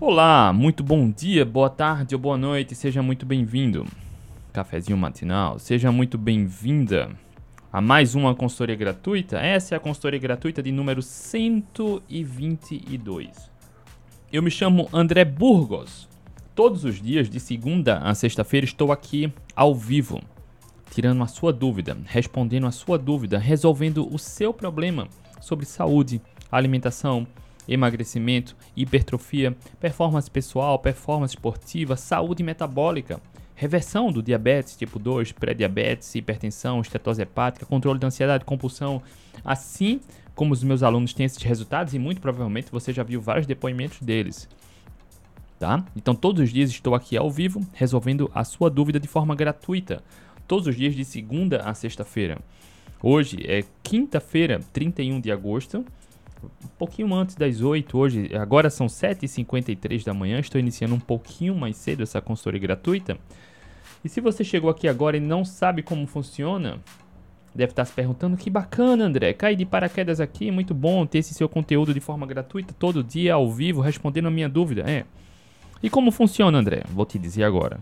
Olá, muito bom dia, boa tarde ou boa noite, seja muito bem-vindo. Cafezinho matinal, seja muito bem-vinda a mais uma consultoria gratuita. Essa é a consultoria gratuita de número 122. Eu me chamo André Burgos. Todos os dias, de segunda a sexta-feira, estou aqui ao vivo, tirando a sua dúvida, respondendo a sua dúvida, resolvendo o seu problema sobre saúde, alimentação, emagrecimento, hipertrofia, performance pessoal, performance esportiva, saúde metabólica, reversão do diabetes tipo 2, pré-diabetes, hipertensão, estetose hepática, controle da ansiedade, compulsão, assim como os meus alunos têm esses resultados e muito provavelmente você já viu vários depoimentos deles. Tá? Então todos os dias estou aqui ao vivo resolvendo a sua dúvida de forma gratuita. Todos os dias de segunda a sexta-feira. Hoje é quinta-feira, 31 de agosto um pouquinho antes das 8 hoje, agora são 7h53 da manhã, estou iniciando um pouquinho mais cedo essa consultoria gratuita. E se você chegou aqui agora e não sabe como funciona, deve estar se perguntando que bacana, André, cair de paraquedas aqui, muito bom ter esse seu conteúdo de forma gratuita todo dia ao vivo, respondendo a minha dúvida. É. E como funciona, André? Vou te dizer agora.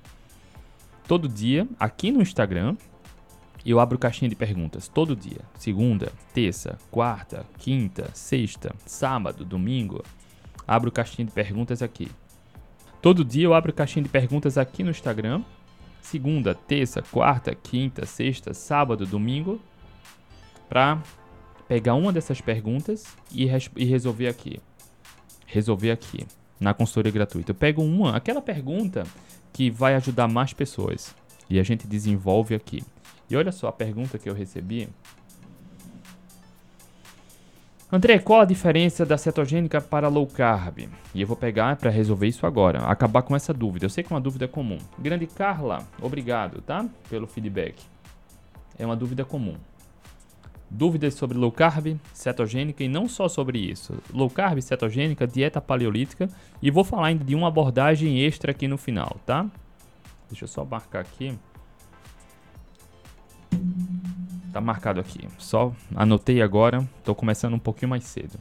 Todo dia, aqui no Instagram, eu abro caixinha de perguntas todo dia. Segunda, terça, quarta, quinta, sexta, sábado, domingo. Abro caixinha de perguntas aqui. Todo dia eu abro caixinha de perguntas aqui no Instagram. Segunda, terça, quarta, quinta, sexta, sábado, domingo. Pra pegar uma dessas perguntas e, e resolver aqui. Resolver aqui. Na consultoria gratuita. Eu pego uma, aquela pergunta que vai ajudar mais pessoas. E a gente desenvolve aqui. E olha só a pergunta que eu recebi. André, qual a diferença da cetogênica para low carb? E eu vou pegar para resolver isso agora, acabar com essa dúvida. Eu sei que é uma dúvida comum. Grande Carla, obrigado, tá? Pelo feedback. É uma dúvida comum. Dúvidas sobre low carb, cetogênica e não só sobre isso. Low carb, cetogênica, dieta paleolítica e vou falar ainda de uma abordagem extra aqui no final, tá? Deixa eu só marcar aqui. Tá marcado aqui. Só anotei agora, tô começando um pouquinho mais cedo.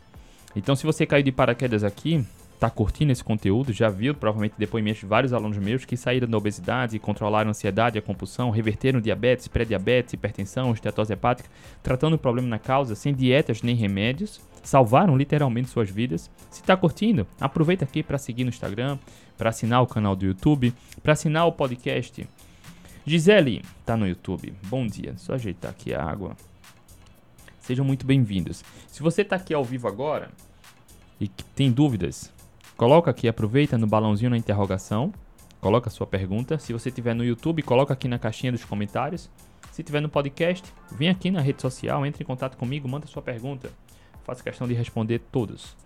Então, se você caiu de paraquedas aqui, tá curtindo esse conteúdo, já viu provavelmente depoimentos de vários alunos meus que saíram da obesidade, controlaram a ansiedade, a compulsão, reverteram diabetes, pré-diabetes, hipertensão, estetose hepática, tratando o problema na causa, sem dietas nem remédios, salvaram literalmente suas vidas. Se tá curtindo, aproveita aqui para seguir no Instagram, para assinar o canal do YouTube, para assinar o podcast Gisele, tá no YouTube. Bom dia. Só ajeitar aqui a água. Sejam muito bem-vindos. Se você tá aqui ao vivo agora e tem dúvidas, coloca aqui, aproveita no balãozinho na interrogação, coloca a sua pergunta. Se você tiver no YouTube, coloca aqui na caixinha dos comentários. Se tiver no podcast, vem aqui na rede social, entre em contato comigo, manda sua pergunta. Faço questão de responder todos.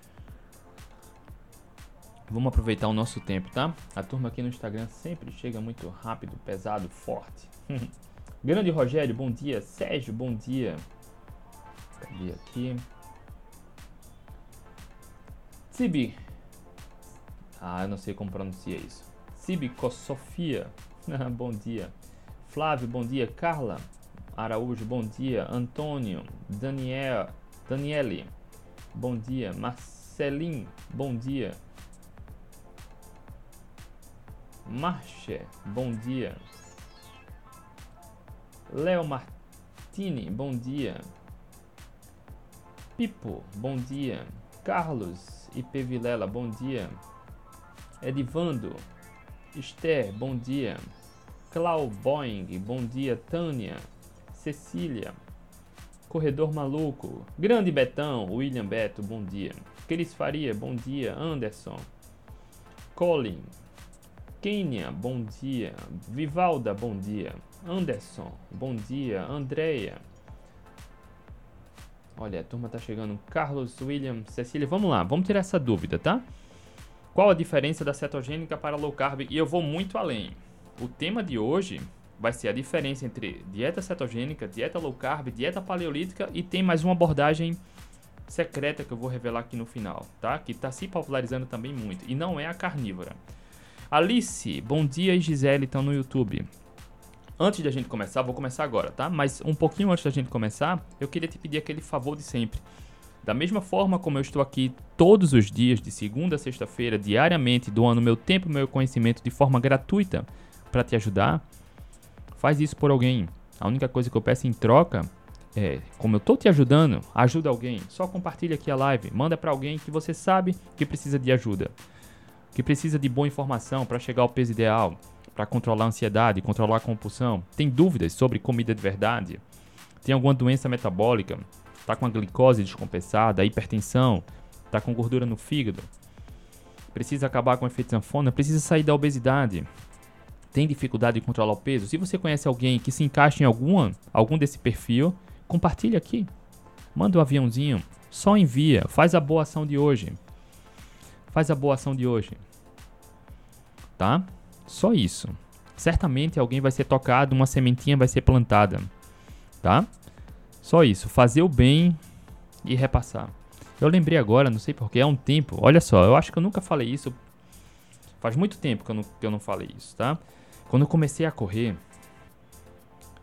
Vamos aproveitar o nosso tempo, tá? A turma aqui no Instagram sempre chega muito rápido, pesado, forte. Grande Rogério, bom dia. Sérgio, bom dia. Cadê aqui? Sibi. Ah, eu não sei como pronuncia isso. Sibi Sofia. bom dia. Flávio, bom dia. Carla Araújo, bom dia. Antônio, Daniel, Daniele, bom dia. Marcelim, bom dia. Marche, bom dia. Léo Martini, bom dia. Pipo, bom dia. Carlos IP Vilela, bom dia. Edivando, Esther, bom dia. Clau Boeing, bom dia. Tânia, Cecília, Corredor Maluco, Grande Betão, William Beto, bom dia. Cris Faria, bom dia. Anderson, Colin, Kênia, bom dia. Vivalda, bom dia. Anderson, bom dia. Andreia. Olha, a turma tá chegando. Carlos, William, Cecília. Vamos lá, vamos tirar essa dúvida, tá? Qual a diferença da cetogênica para low carb? E eu vou muito além. O tema de hoje vai ser a diferença entre dieta cetogênica, dieta low carb, dieta paleolítica e tem mais uma abordagem secreta que eu vou revelar aqui no final, tá? Que está se popularizando também muito e não é a carnívora. Alice, bom dia e Gisele estão no YouTube. Antes da gente começar, vou começar agora, tá? Mas um pouquinho antes da gente começar, eu queria te pedir aquele favor de sempre. Da mesma forma como eu estou aqui todos os dias, de segunda a sexta-feira, diariamente, doando meu tempo e meu conhecimento de forma gratuita para te ajudar, faz isso por alguém. A única coisa que eu peço em troca é, como eu tô te ajudando, ajuda alguém. Só compartilha aqui a live, manda para alguém que você sabe que precisa de ajuda, que precisa de boa informação para chegar ao peso ideal, para controlar a ansiedade, controlar a compulsão. Tem dúvidas sobre comida de verdade? Tem alguma doença metabólica? Tá com a glicose descompensada, a hipertensão, tá com gordura no fígado? Precisa acabar com o efeito sanfona? Precisa sair da obesidade? Tem dificuldade de controlar o peso? Se você conhece alguém que se encaixa em alguma, algum desse perfil, compartilha aqui. Manda um aviãozinho, só envia, faz a boa ação de hoje. Faz a boa ação de hoje. Tá? Só isso. Certamente alguém vai ser tocado, uma sementinha vai ser plantada. Tá? Só isso, fazer o bem e repassar. Eu lembrei agora, não sei porquê, há um tempo. Olha só, eu acho que eu nunca falei isso. Faz muito tempo que eu não, que eu não falei isso, tá? Quando eu comecei a correr,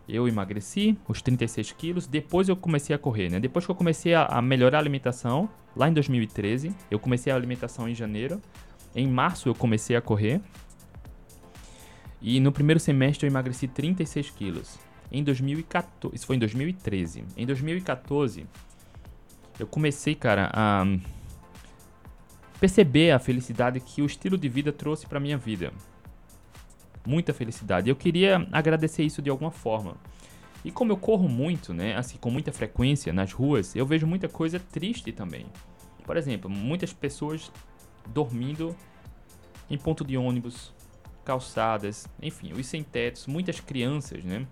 eu emagreci os 36 quilos, depois eu comecei a correr, né? Depois que eu comecei a, a, melhorar a alimentação, lá em 2013, eu comecei a alimentação em janeiro. Em março eu comecei a correr. E no primeiro semestre eu emagreci 36 quilos. Em 2014, isso foi em 2013. Em 2014, eu comecei, cara, a perceber a felicidade que o estilo de vida trouxe para minha vida muita felicidade. Eu queria agradecer isso de alguma forma. E como eu corro muito, né, assim, com muita frequência nas ruas, eu vejo muita coisa triste também. Por exemplo, muitas pessoas dormindo em ponto de ônibus, calçadas, enfim, os sem tetos, muitas crianças, né?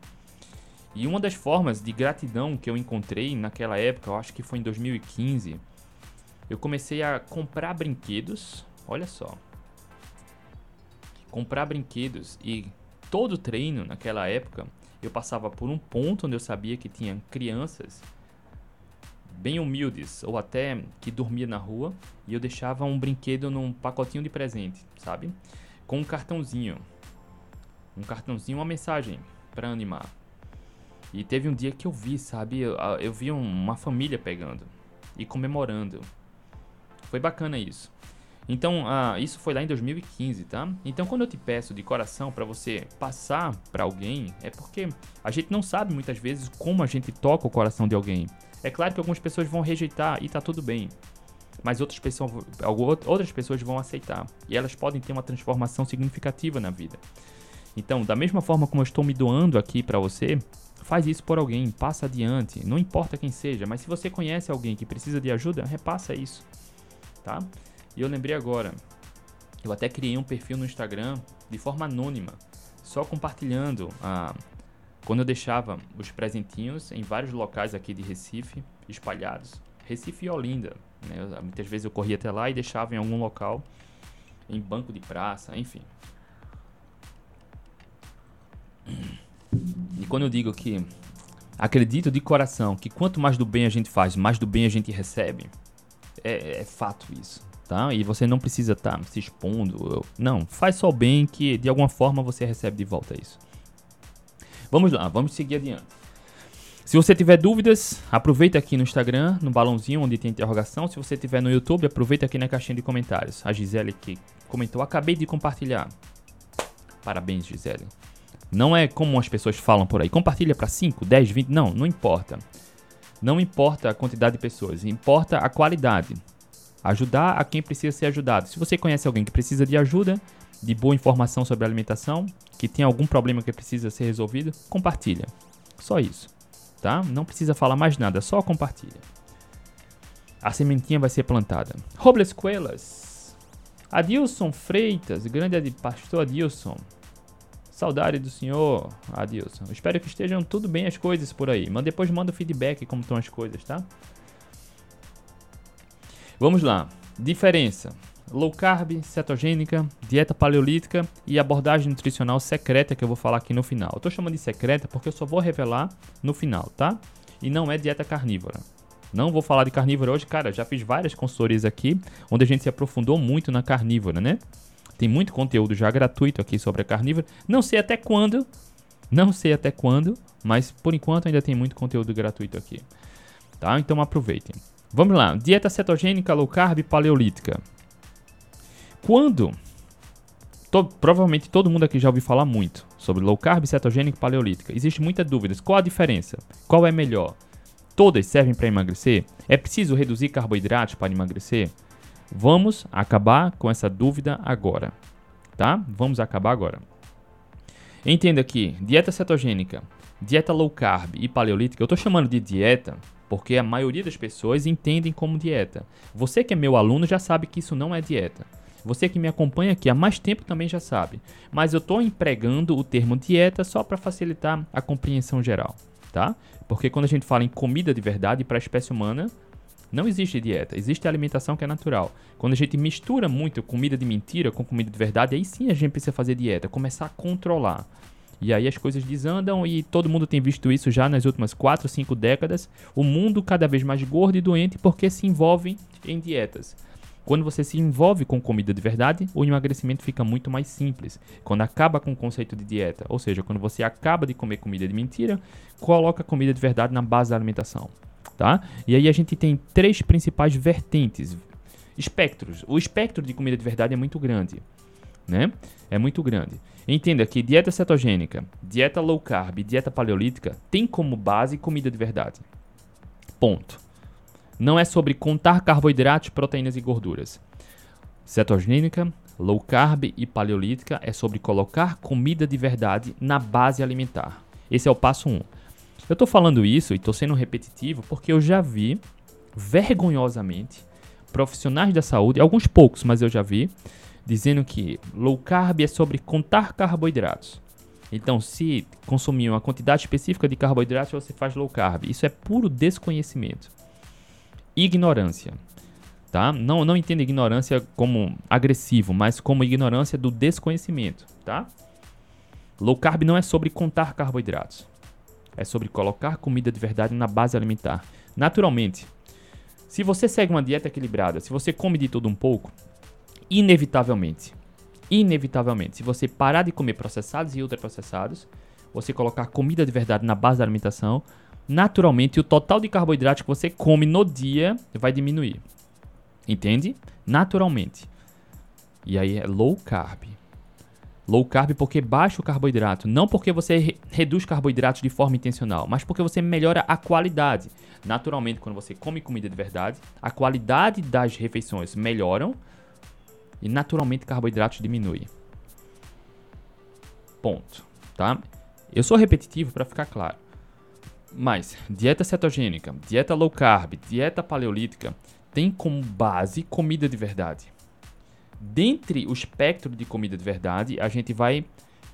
E uma das formas de gratidão que eu encontrei naquela época, eu acho que foi em 2015, eu comecei a comprar brinquedos, olha só, comprar brinquedos e todo treino naquela época eu passava por um ponto onde eu sabia que tinha crianças bem humildes ou até que dormia na rua e eu deixava um brinquedo num pacotinho de presente, sabe? Com um cartãozinho. Um cartãozinho, uma mensagem para animar. E teve um dia que eu vi, sabe? Eu, eu vi uma família pegando e comemorando. Foi bacana isso. Então, ah, isso foi lá em 2015, tá? Então, quando eu te peço de coração para você passar para alguém, é porque a gente não sabe muitas vezes como a gente toca o coração de alguém. É claro que algumas pessoas vão rejeitar e tá tudo bem. Mas outras pessoas, outras pessoas vão aceitar. E elas podem ter uma transformação significativa na vida. Então, da mesma forma como eu estou me doando aqui para você, faz isso por alguém, passa adiante. Não importa quem seja, mas se você conhece alguém que precisa de ajuda, repassa isso. Tá? E eu lembrei agora, eu até criei um perfil no Instagram de forma anônima, só compartilhando a quando eu deixava os presentinhos em vários locais aqui de Recife, espalhados. Recife e Olinda. Né? Muitas vezes eu corria até lá e deixava em algum local, em banco de praça, enfim. E quando eu digo que acredito de coração que quanto mais do bem a gente faz, mais do bem a gente recebe, é, é fato isso tá? E você não precisa estar tá se expondo. Não, faz só o bem que de alguma forma você recebe de volta isso. Vamos lá, vamos seguir adiante. Se você tiver dúvidas, aproveita aqui no Instagram, no balãozinho onde tem interrogação. Se você tiver no YouTube, aproveita aqui na caixinha de comentários. A Gisele que comentou, acabei de compartilhar. Parabéns, Gisele. Não é como as pessoas falam por aí. Compartilha para 5, 10, 20. Não, não importa. Não importa a quantidade de pessoas, importa a qualidade. Ajudar a quem precisa ser ajudado. Se você conhece alguém que precisa de ajuda, de boa informação sobre alimentação, que tem algum problema que precisa ser resolvido, compartilha. Só isso, tá? Não precisa falar mais nada, só compartilha. A sementinha vai ser plantada. Robles Coelas. Adilson Freitas, grande pastor Adilson. Saudade do senhor, Adilson. Espero que estejam tudo bem as coisas por aí. Mas depois manda o feedback como estão as coisas, tá? Vamos lá. Diferença: low carb, cetogênica, dieta paleolítica e abordagem nutricional secreta que eu vou falar aqui no final. Eu tô chamando de secreta porque eu só vou revelar no final, tá? E não é dieta carnívora. Não vou falar de carnívora hoje, cara, já fiz várias consultorias aqui onde a gente se aprofundou muito na carnívora, né? Tem muito conteúdo já gratuito aqui sobre a carnívora. Não sei até quando, não sei até quando, mas por enquanto ainda tem muito conteúdo gratuito aqui. Tá? Então aproveitem. Vamos lá. Dieta cetogênica, low carb, paleolítica. Quando provavelmente todo mundo aqui já ouviu falar muito sobre low carb, cetogênica e paleolítica. Existe muita dúvidas. Qual a diferença? Qual é melhor? Todas servem para emagrecer? É preciso reduzir carboidratos para emagrecer? Vamos acabar com essa dúvida agora, tá? Vamos acabar agora. Entenda que dieta cetogênica, dieta low carb e paleolítica, eu estou chamando de dieta porque a maioria das pessoas entendem como dieta. Você que é meu aluno já sabe que isso não é dieta. Você que me acompanha aqui há mais tempo também já sabe. Mas eu estou empregando o termo dieta só para facilitar a compreensão geral, tá? Porque quando a gente fala em comida de verdade para a espécie humana, não existe dieta, existe alimentação que é natural. Quando a gente mistura muito comida de mentira com comida de verdade, aí sim a gente precisa fazer dieta, começar a controlar. E aí as coisas desandam e todo mundo tem visto isso já nas últimas 4, 5 décadas. O mundo cada vez mais gordo e doente porque se envolve em dietas. Quando você se envolve com comida de verdade, o emagrecimento fica muito mais simples. Quando acaba com o conceito de dieta, ou seja, quando você acaba de comer comida de mentira, coloca comida de verdade na base da alimentação, tá? E aí a gente tem três principais vertentes, espectros. O espectro de comida de verdade é muito grande, né? É muito grande. Entenda que dieta cetogênica, dieta low carb, dieta paleolítica tem como base comida de verdade. Ponto não é sobre contar carboidratos, proteínas e gorduras. Cetogênica, low carb e paleolítica é sobre colocar comida de verdade na base alimentar. Esse é o passo 1. Um. Eu estou falando isso e estou sendo repetitivo porque eu já vi, vergonhosamente, profissionais da saúde, alguns poucos, mas eu já vi, dizendo que low carb é sobre contar carboidratos. Então, se consumir uma quantidade específica de carboidratos, você faz low carb. Isso é puro desconhecimento ignorância. Tá? Não, não entenda ignorância como agressivo, mas como ignorância do desconhecimento. Tá? Low carb não é sobre contar carboidratos. É sobre colocar comida de verdade na base alimentar. Naturalmente, se você segue uma dieta equilibrada, se você come de tudo um pouco, inevitavelmente, inevitavelmente, se você parar de comer processados e ultraprocessados, você colocar comida de verdade na base da alimentação, naturalmente o total de carboidratos que você come no dia vai diminuir. Entende? Naturalmente. E aí é low carb. Low carb porque baixa o carboidrato, não porque você re reduz carboidratos de forma intencional, mas porque você melhora a qualidade. Naturalmente, quando você come comida de verdade, a qualidade das refeições melhoram e naturalmente carboidratos diminui. Ponto, tá? Eu sou repetitivo para ficar claro. Mas dieta cetogênica, dieta low carb, dieta paleolítica tem como base comida de verdade. Dentre o espectro de comida de verdade, a gente vai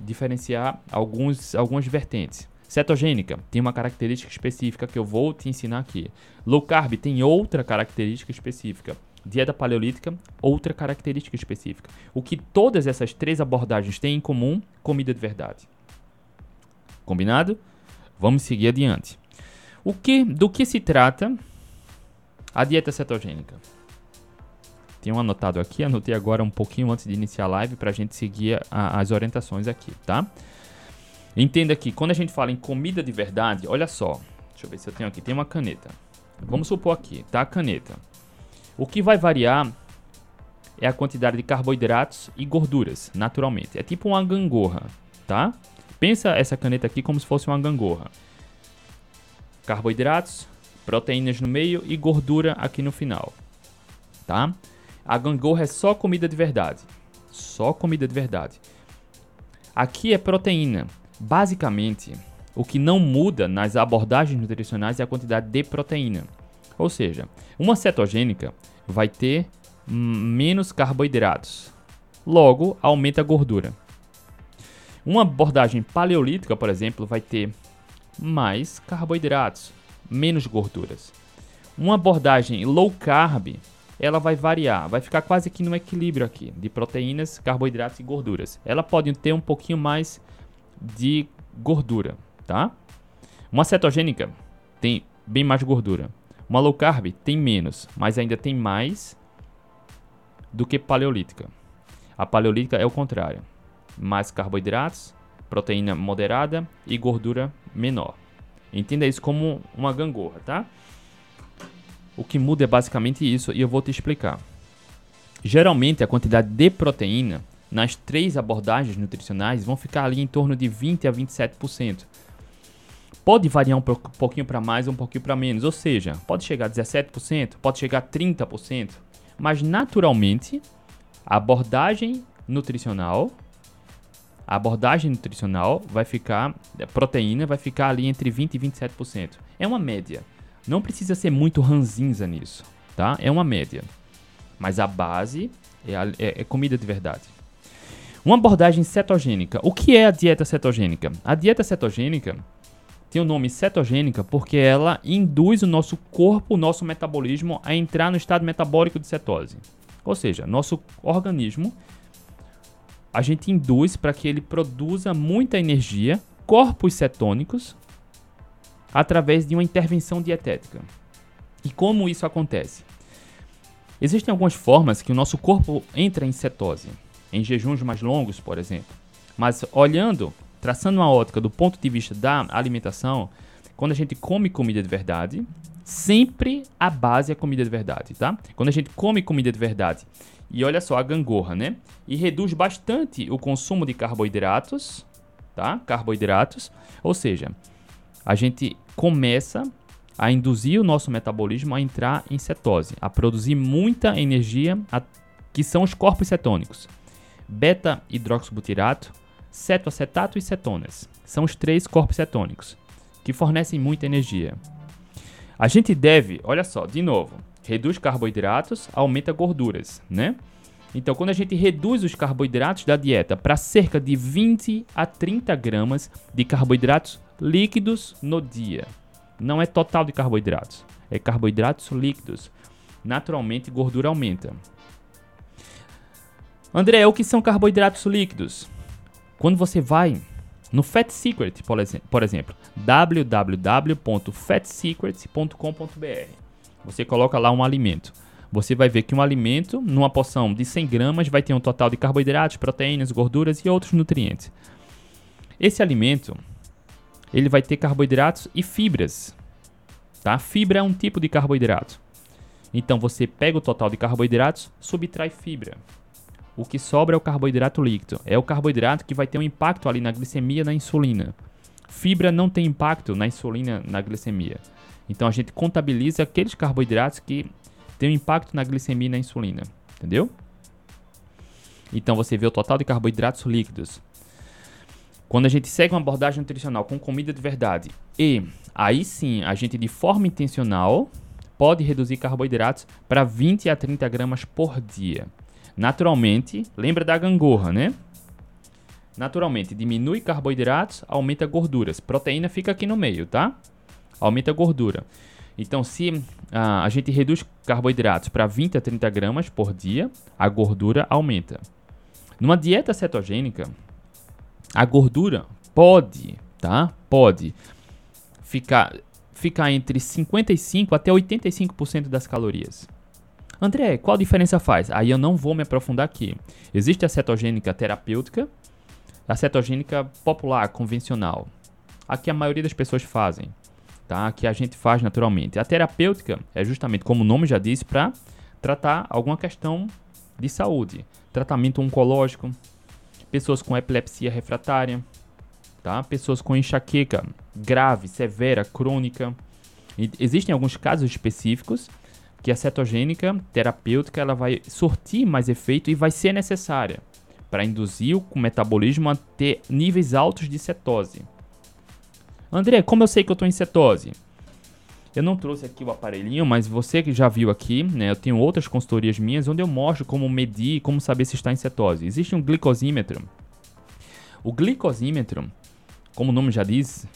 diferenciar alguns, algumas vertentes. Cetogênica tem uma característica específica que eu vou te ensinar aqui. Low carb tem outra característica específica. Dieta paleolítica, outra característica específica. O que todas essas três abordagens têm em comum? Comida de verdade. Combinado? Vamos seguir adiante. O que, do que se trata a dieta cetogênica? Tenho anotado aqui, anotei agora um pouquinho antes de iniciar a live para a gente seguir a, as orientações aqui, tá? Entenda que quando a gente fala em comida de verdade, olha só, deixa eu ver se eu tenho aqui, tem uma caneta. Vamos supor aqui, tá? A caneta. O que vai variar é a quantidade de carboidratos e gorduras, naturalmente. É tipo uma gangorra, tá? Pensa essa caneta aqui como se fosse uma gangorra. Carboidratos, proteínas no meio e gordura aqui no final. Tá? A gangorra é só comida de verdade. Só comida de verdade. Aqui é proteína. Basicamente, o que não muda nas abordagens nutricionais é a quantidade de proteína. Ou seja, uma cetogênica vai ter menos carboidratos. Logo, aumenta a gordura. Uma abordagem paleolítica, por exemplo, vai ter mais carboidratos, menos gorduras. Uma abordagem low carb, ela vai variar, vai ficar quase que no equilíbrio aqui de proteínas, carboidratos e gorduras. Ela pode ter um pouquinho mais de gordura, tá? Uma cetogênica tem bem mais gordura. Uma low carb tem menos, mas ainda tem mais do que paleolítica. A paleolítica é o contrário mais carboidratos, proteína moderada e gordura menor. Entenda isso como uma gangorra, tá? O que muda é basicamente isso e eu vou te explicar. Geralmente a quantidade de proteína nas três abordagens nutricionais vão ficar ali em torno de 20 a 27%. Pode variar um pouquinho para mais um pouquinho para menos, ou seja, pode chegar a 17%, pode chegar a 30%, mas naturalmente a abordagem nutricional a abordagem nutricional vai ficar, a proteína vai ficar ali entre 20 e 27%. É uma média. Não precisa ser muito ranzinza nisso, tá? É uma média. Mas a base é, a, é, é comida de verdade. Uma abordagem cetogênica. O que é a dieta cetogênica? A dieta cetogênica tem o nome cetogênica porque ela induz o nosso corpo, o nosso metabolismo a entrar no estado metabólico de cetose. Ou seja, nosso organismo a gente induz para que ele produza muita energia, corpos cetônicos, através de uma intervenção dietética. E como isso acontece? Existem algumas formas que o nosso corpo entra em cetose, em jejuns mais longos, por exemplo. Mas olhando, traçando uma ótica do ponto de vista da alimentação, quando a gente come comida de verdade, sempre a base é comida de verdade, tá? Quando a gente come comida de verdade e olha só a gangorra, né? E reduz bastante o consumo de carboidratos, tá? Carboidratos, ou seja, a gente começa a induzir o nosso metabolismo a entrar em cetose, a produzir muita energia, a, que são os corpos cetônicos. Beta-hidroxibutirato, cetoacetato e cetonas. São os três corpos cetônicos que fornecem muita energia. A gente deve, olha só, de novo, reduz carboidratos, aumenta gorduras, né? Então, quando a gente reduz os carboidratos da dieta para cerca de 20 a 30 gramas de carboidratos líquidos no dia, não é total de carboidratos, é carboidratos líquidos. Naturalmente, gordura aumenta. André, o que são carboidratos líquidos? Quando você vai no Fat Secret, por exemplo, www.fatsecret.com.br. Você coloca lá um alimento. Você vai ver que um alimento, numa porção de 100 gramas, vai ter um total de carboidratos, proteínas, gorduras e outros nutrientes. Esse alimento, ele vai ter carboidratos e fibras. Tá? Fibra é um tipo de carboidrato. Então você pega o total de carboidratos, subtrai fibra. O que sobra é o carboidrato líquido. É o carboidrato que vai ter um impacto ali na glicemia na insulina. Fibra não tem impacto na insulina na glicemia. Então a gente contabiliza aqueles carboidratos que têm um impacto na glicemia e na insulina. Entendeu? Então você vê o total de carboidratos líquidos. Quando a gente segue uma abordagem nutricional com comida de verdade e aí sim a gente de forma intencional pode reduzir carboidratos para 20 a 30 gramas por dia. Naturalmente, lembra da gangorra, né? Naturalmente, diminui carboidratos, aumenta gorduras. Proteína fica aqui no meio, tá? Aumenta gordura. Então, se ah, a gente reduz carboidratos para 20 a 30 gramas por dia, a gordura aumenta. Numa dieta cetogênica, a gordura pode, tá? Pode ficar, ficar entre 55 até 85% das calorias. André, qual diferença faz? Aí eu não vou me aprofundar aqui. Existe a cetogênica terapêutica, a cetogênica popular, convencional. A que a maioria das pessoas fazem, tá? Que a gente faz naturalmente. A terapêutica é justamente, como o nome já diz, para tratar alguma questão de saúde. Tratamento oncológico, pessoas com epilepsia refratária, tá? Pessoas com enxaqueca grave, severa, crônica. Existem alguns casos específicos que a cetogênica terapêutica ela vai surtir mais efeito e vai ser necessária para induzir o metabolismo a ter níveis altos de cetose. André, como eu sei que eu estou em cetose? Eu não trouxe aqui o aparelhinho, mas você que já viu aqui, né, eu tenho outras consultorias minhas onde eu mostro como medir e como saber se está em cetose. Existe um glicosímetro. O glicosímetro, como o nome já diz,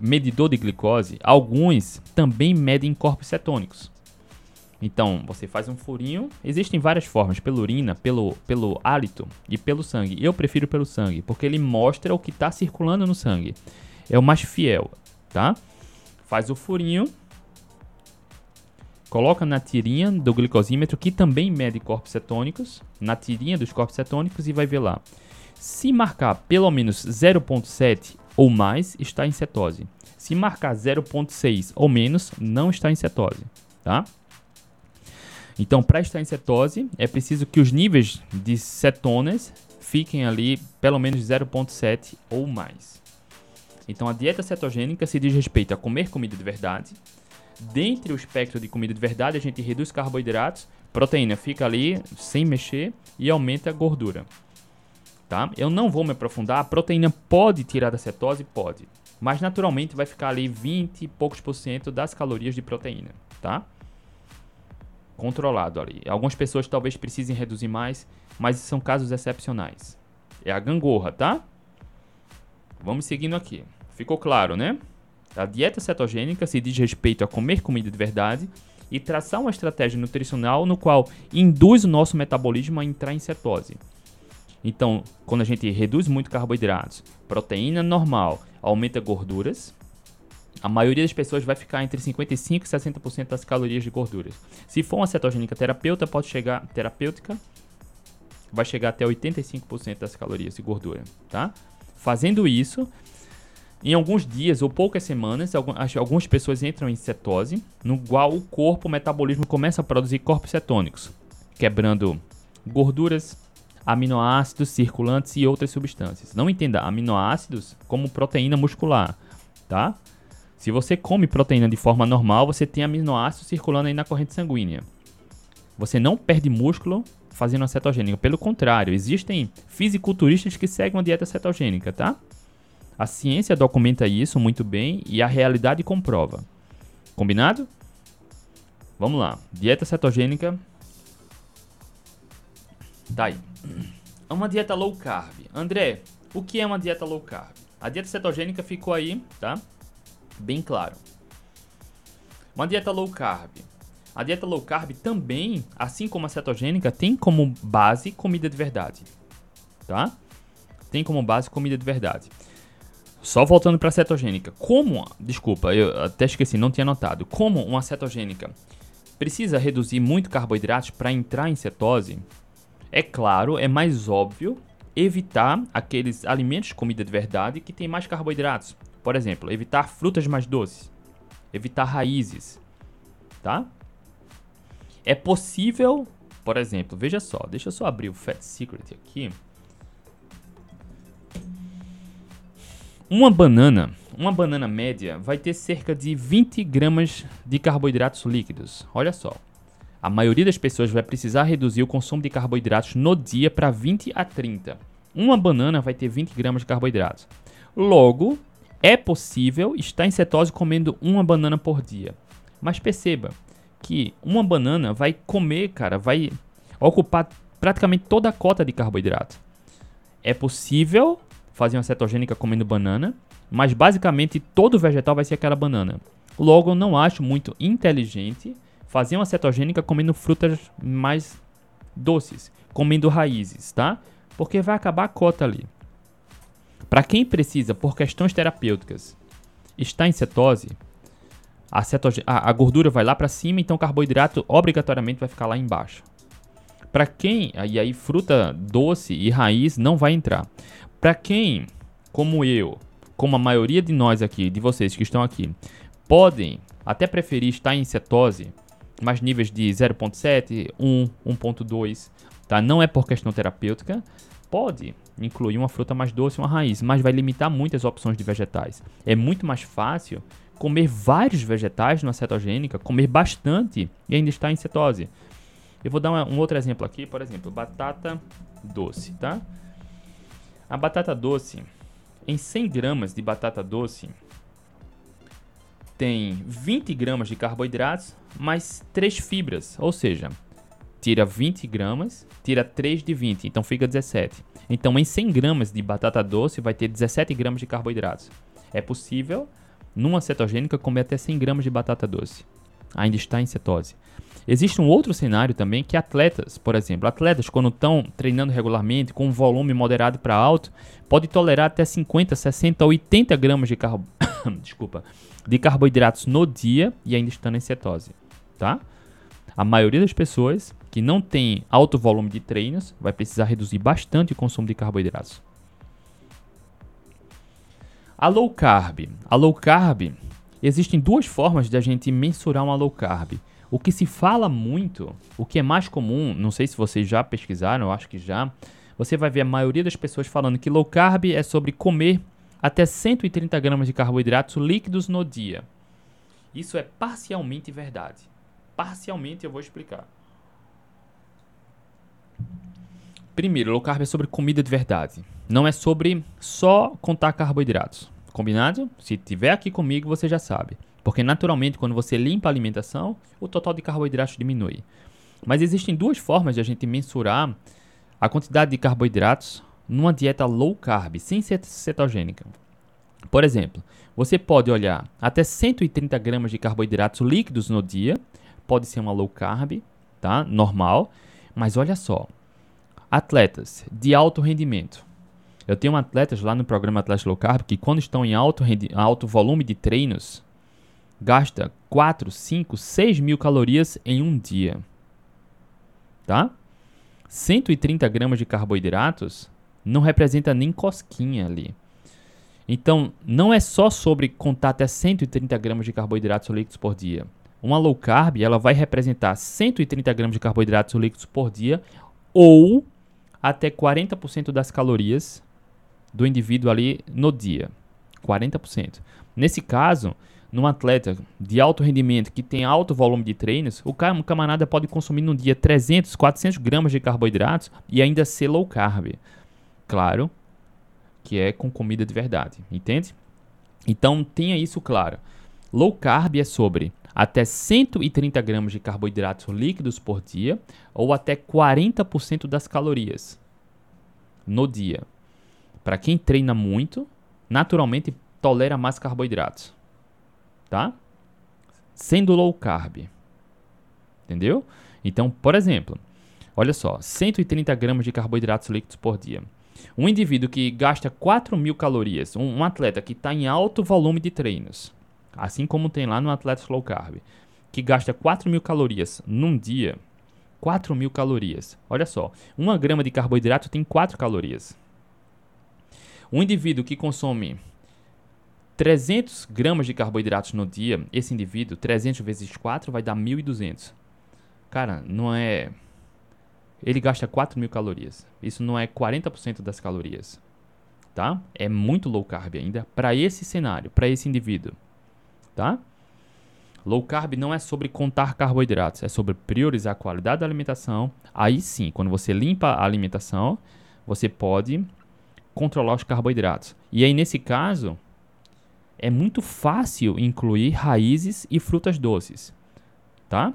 medidor de glicose, alguns também medem corpos cetônicos. Então, você faz um furinho. Existem várias formas, pela urina, pelo, pelo hálito e pelo sangue. Eu prefiro pelo sangue, porque ele mostra o que está circulando no sangue. É o mais fiel, tá? Faz o furinho. Coloca na tirinha do glicosímetro, que também mede corpos cetônicos, na tirinha dos corpos cetônicos e vai ver lá. Se marcar pelo menos 0.7 ou mais, está em cetose. Se marcar 0.6 ou menos, não está em cetose, tá? Então, para estar em cetose, é preciso que os níveis de cetonas fiquem ali pelo menos 0,7 ou mais. Então, a dieta cetogênica se diz respeito a comer comida de verdade. Dentre o espectro de comida de verdade, a gente reduz carboidratos, proteína fica ali sem mexer e aumenta a gordura. Tá? Eu não vou me aprofundar. A proteína pode tirar da cetose? Pode. Mas naturalmente vai ficar ali 20 e poucos por cento das calorias de proteína. Tá? Controlado ali. Algumas pessoas talvez precisem reduzir mais, mas são casos excepcionais. É a gangorra, tá? Vamos seguindo aqui. Ficou claro, né? A dieta cetogênica se diz respeito a comer comida de verdade e traçar uma estratégia nutricional no qual induz o nosso metabolismo a entrar em cetose. Então, quando a gente reduz muito carboidratos, proteína normal, aumenta gorduras, a maioria das pessoas vai ficar entre 55 e 60% das calorias de gorduras. Se for uma cetogênica terapeuta, pode chegar terapêutica, vai chegar até 85% das calorias de gordura, tá? Fazendo isso, em alguns dias ou poucas semanas, algumas pessoas entram em cetose, no qual o corpo, o metabolismo começa a produzir corpos cetônicos, quebrando gorduras, aminoácidos circulantes e outras substâncias. Não entenda aminoácidos como proteína muscular, tá? Se você come proteína de forma normal, você tem aminoácidos circulando aí na corrente sanguínea. Você não perde músculo fazendo a cetogênica. Pelo contrário, existem fisiculturistas que seguem uma dieta cetogênica, tá? A ciência documenta isso muito bem e a realidade comprova. Combinado? Vamos lá. Dieta cetogênica. Tá aí. É uma dieta low carb. André, o que é uma dieta low carb? A dieta cetogênica ficou aí, tá? Bem claro. Uma dieta low carb. A dieta low carb também, assim como a cetogênica, tem como base comida de verdade. Tá? Tem como base comida de verdade. Só voltando para a cetogênica. Como, desculpa, eu até esqueci, não tinha notado. Como uma cetogênica precisa reduzir muito carboidratos para entrar em cetose, é claro, é mais óbvio evitar aqueles alimentos de comida de verdade que tem mais carboidratos. Por exemplo, evitar frutas mais doces, evitar raízes, tá? É possível, por exemplo, veja só, deixa eu só abrir o Fat Secret aqui. Uma banana, uma banana média vai ter cerca de 20 gramas de carboidratos líquidos. Olha só. A maioria das pessoas vai precisar reduzir o consumo de carboidratos no dia para 20 a 30. Uma banana vai ter 20 gramas de carboidratos. Logo, é possível estar em cetose comendo uma banana por dia. Mas perceba que uma banana vai comer, cara, vai ocupar praticamente toda a cota de carboidrato. É possível fazer uma cetogênica comendo banana, mas basicamente todo vegetal vai ser aquela banana. Logo, eu não acho muito inteligente fazer uma cetogênica comendo frutas mais doces, comendo raízes, tá? Porque vai acabar a cota ali. Para quem precisa, por questões terapêuticas, está em cetose, a, a, gordura vai lá para cima, então o carboidrato obrigatoriamente vai ficar lá embaixo. Para quem, e aí fruta doce e raiz não vai entrar. Para quem, como eu, como a maioria de nós aqui, de vocês que estão aqui, podem até preferir estar em cetose, mais níveis de 0.7, 1, 1.2, tá? Não é por questão terapêutica. Pode incluir uma fruta mais doce, uma raiz, mas vai limitar muitas opções de vegetais. É muito mais fácil comer vários vegetais numa cetogênica, comer bastante e ainda estar em cetose. Eu vou dar um outro exemplo aqui, por exemplo, batata doce, tá? A batata doce, em 100 gramas de batata doce, tem 20 gramas de carboidratos mais 3 fibras, ou seja, tira 20 gramas, tira 3 de 20, então fica 17. Então, em 100 gramas de batata doce, vai ter 17 gramas de carboidratos. É possível, numa cetogênica, comer até 100 gramas de batata doce. Ainda está em cetose. Existe um outro cenário também que atletas, por exemplo, atletas quando estão treinando regularmente com um volume moderado para alto, pode tolerar até 50, 60, 80 gramas de, carbo... Desculpa, de carboidratos no dia e ainda estando em cetose, tá? A maioria das pessoas que não tem alto volume de treinos vai precisar reduzir bastante o consumo de carboidratos. A low carb. A low carb, existem duas formas de a gente mensurar uma low carb. O que se fala muito, o que é mais comum, não sei se vocês já pesquisaram, eu acho que já, você vai ver a maioria das pessoas falando que low carb é sobre comer até 130 gramas de carboidratos líquidos no dia. Isso é parcialmente verdade. Parcialmente eu vou explicar. Primeiro, low carb é sobre comida de verdade. Não é sobre só contar carboidratos. Combinado? Se tiver aqui comigo, você já sabe. Porque naturalmente, quando você limpa a alimentação, o total de carboidratos diminui. Mas existem duas formas de a gente mensurar a quantidade de carboidratos numa dieta low carb, sem ser cetogênica. Por exemplo, você pode olhar até 130 gramas de carboidratos líquidos no dia, pode ser uma low carb, tá? Normal, mas olha só, atletas de alto rendimento. Eu tenho atletas lá no programa Atletas Low Carb que quando estão em alto, alto volume de treinos, gasta 4, 5, 6 mil calorias em um dia. Tá? 130 gramas de carboidratos não representa nem cosquinha ali. Então, não é só sobre contar até 130 gramas de carboidratos líquidos por dia. Uma low carb, ela vai representar 130 gramas de carboidratos líquidos por dia ou até 40% das calorias do indivíduo ali no dia. 40%. Nesse caso, num atleta de alto rendimento que tem alto volume de treinos, o camarada pode consumir no dia 300, 400 gramas de carboidratos e ainda ser low carb. Claro que é com comida de verdade, entende? Então tenha isso claro. Low carb é sobre até 130 gramas de carboidratos líquidos por dia ou até 40% das calorias no dia. Para quem treina muito, naturalmente tolera mais carboidratos tá? Sendo low carb. Entendeu? Então, por exemplo, olha só, 130 gramas de carboidratos líquidos por dia. Um indivíduo que gasta 4 mil calorias, um, um atleta que está em alto volume de treinos, assim como tem lá no Atletas Low Carb, que gasta 4 mil calorias num dia, 4 mil calorias. Olha só, uma grama de carboidrato tem 4 calorias. Um indivíduo que consome 300 gramas de carboidratos no dia, esse indivíduo, 300 vezes 4 vai dar 1.200. Cara, não é. Ele gasta 4 mil calorias. Isso não é 40% das calorias. Tá? É muito low carb ainda para esse cenário, para esse indivíduo. Tá? Low carb não é sobre contar carboidratos, é sobre priorizar a qualidade da alimentação. Aí sim, quando você limpa a alimentação, você pode controlar os carboidratos. E aí, nesse caso, é muito fácil incluir raízes e frutas doces, tá?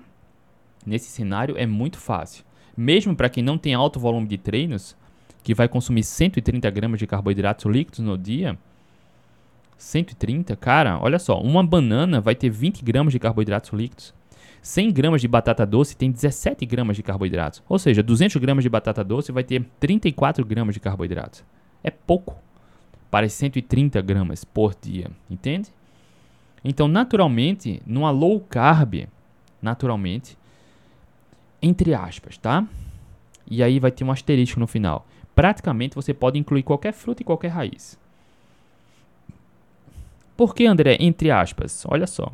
Nesse cenário é muito fácil. Mesmo para quem não tem alto volume de treinos, que vai consumir 130 gramas de carboidratos líquidos no dia, 130, cara, olha só, uma banana vai ter 20 gramas de carboidratos líquidos. 100 gramas de batata doce tem 17 gramas de carboidratos. Ou seja, 200 gramas de batata doce vai ter 34 gramas de carboidratos. É pouco para 130 gramas por dia, entende? Então, naturalmente, numa low carb, naturalmente, entre aspas, tá? E aí vai ter um asterisco no final. Praticamente você pode incluir qualquer fruta e qualquer raiz. Por que, André? Entre aspas, olha só.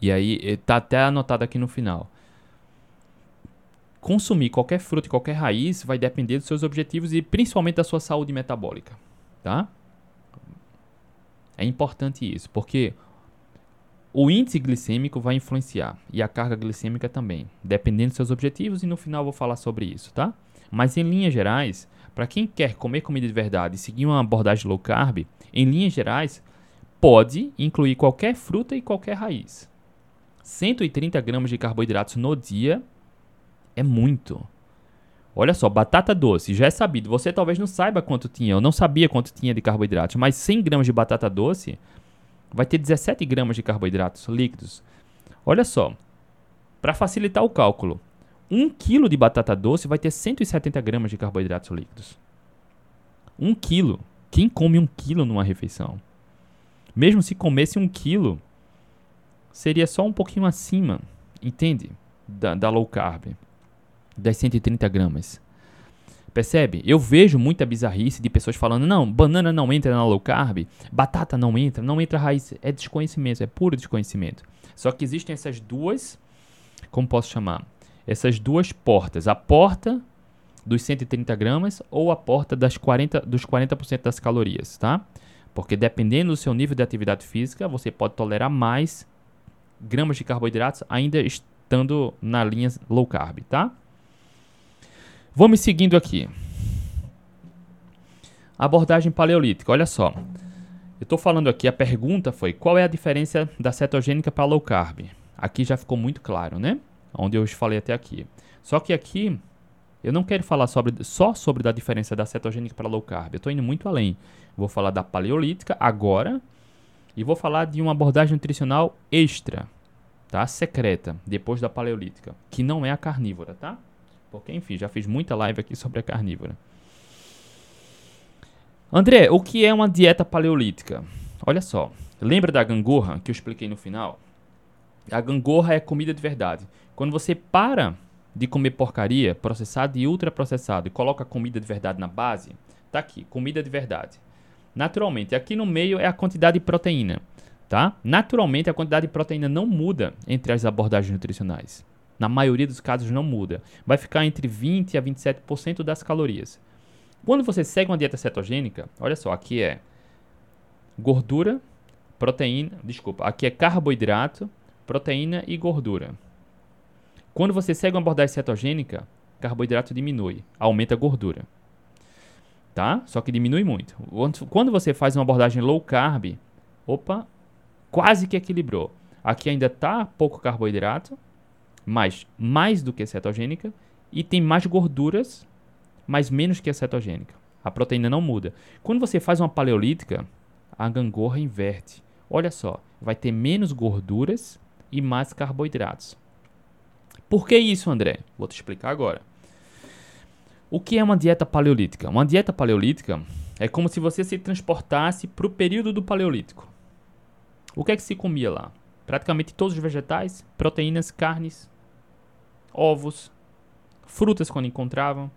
E aí está até anotado aqui no final. Consumir qualquer fruta e qualquer raiz vai depender dos seus objetivos e principalmente da sua saúde metabólica tá? É importante isso, porque o índice glicêmico vai influenciar e a carga glicêmica também, dependendo dos seus objetivos e no final eu vou falar sobre isso, tá? Mas em linhas gerais, para quem quer comer comida de verdade e seguir uma abordagem low carb, em linhas gerais, pode incluir qualquer fruta e qualquer raiz. 130 gramas de carboidratos no dia é muito. Olha só, batata doce, já é sabido. Você talvez não saiba quanto tinha, eu não sabia quanto tinha de carboidratos, mas 100 gramas de batata doce vai ter 17 gramas de carboidratos líquidos. Olha só, para facilitar o cálculo, 1 kg de batata doce vai ter 170 gramas de carboidratos líquidos. 1 kg. Quem come 1 kg numa refeição? Mesmo se comesse 1 kg, seria só um pouquinho acima, entende? Da, da low carb das 130 gramas. Percebe? Eu vejo muita bizarrice de pessoas falando: não, banana não entra na low carb, batata não entra, não entra raiz. É desconhecimento, é puro desconhecimento. Só que existem essas duas como posso chamar? Essas duas portas. A porta dos 130 gramas ou a porta das 40, dos 40% das calorias, tá? Porque dependendo do seu nível de atividade física, você pode tolerar mais gramas de carboidratos ainda estando na linha low carb, tá? Vamos seguindo aqui. Abordagem paleolítica, olha só. Eu estou falando aqui, a pergunta foi qual é a diferença da cetogênica para low carb? Aqui já ficou muito claro, né? Onde eu falei até aqui. Só que aqui eu não quero falar sobre, só sobre a diferença da cetogênica para low carb. Eu estou indo muito além. Vou falar da paleolítica agora e vou falar de uma abordagem nutricional extra, tá? Secreta, depois da paleolítica, que não é a carnívora, tá? Porque, enfim, já fiz muita live aqui sobre a carnívora. André, o que é uma dieta paleolítica? Olha só, lembra da gangorra que eu expliquei no final? A gangorra é comida de verdade. Quando você para de comer porcaria, processado e ultraprocessado, e coloca comida de verdade na base, tá aqui, comida de verdade. Naturalmente, aqui no meio é a quantidade de proteína, tá? Naturalmente, a quantidade de proteína não muda entre as abordagens nutricionais. Na maioria dos casos não muda. Vai ficar entre 20 a 27% das calorias. Quando você segue uma dieta cetogênica, olha só, aqui é gordura, proteína, desculpa, aqui é carboidrato, proteína e gordura. Quando você segue uma abordagem cetogênica, carboidrato diminui, aumenta a gordura. Tá? Só que diminui muito. Quando você faz uma abordagem low carb, opa, quase que equilibrou. Aqui ainda tá pouco carboidrato, mas mais do que cetogênica e tem mais gorduras, mas menos que a cetogênica. A proteína não muda. Quando você faz uma paleolítica, a gangorra inverte. Olha só, vai ter menos gorduras e mais carboidratos. Por que isso, André? Vou te explicar agora. O que é uma dieta paleolítica? Uma dieta paleolítica é como se você se transportasse para o período do paleolítico. O que é que se comia lá? Praticamente todos os vegetais, proteínas, carnes, ovos, frutas quando encontravam.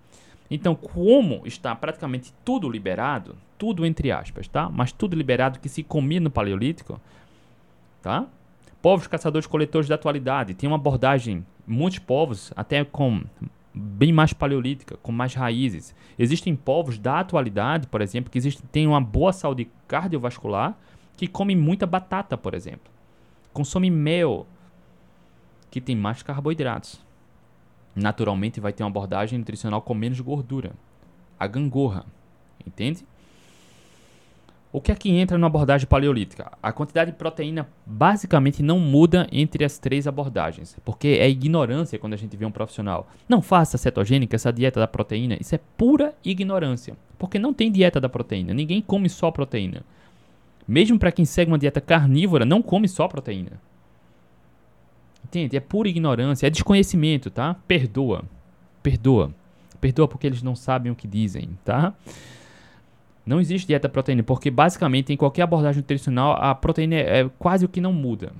Então, como está praticamente tudo liberado, tudo entre aspas, tá? Mas tudo liberado que se comia no paleolítico, tá? Povos caçadores-coletores da atualidade tem uma abordagem, muitos povos, até com bem mais paleolítica, com mais raízes. Existem povos da atualidade, por exemplo, que existem, têm uma boa saúde cardiovascular, que comem muita batata, por exemplo. Consomem mel, que tem mais carboidratos. Naturalmente vai ter uma abordagem nutricional com menos gordura. A gangorra, entende? O que é que entra na abordagem paleolítica? A quantidade de proteína basicamente não muda entre as três abordagens, porque é ignorância quando a gente vê um profissional. Não faça cetogênica, essa dieta da proteína, isso é pura ignorância, porque não tem dieta da proteína, ninguém come só proteína. Mesmo para quem segue uma dieta carnívora, não come só proteína. Entende? É pura ignorância, é desconhecimento, tá? Perdoa. Perdoa. Perdoa porque eles não sabem o que dizem, tá? Não existe dieta proteína, porque basicamente em qualquer abordagem nutricional a proteína é, quase o que não muda.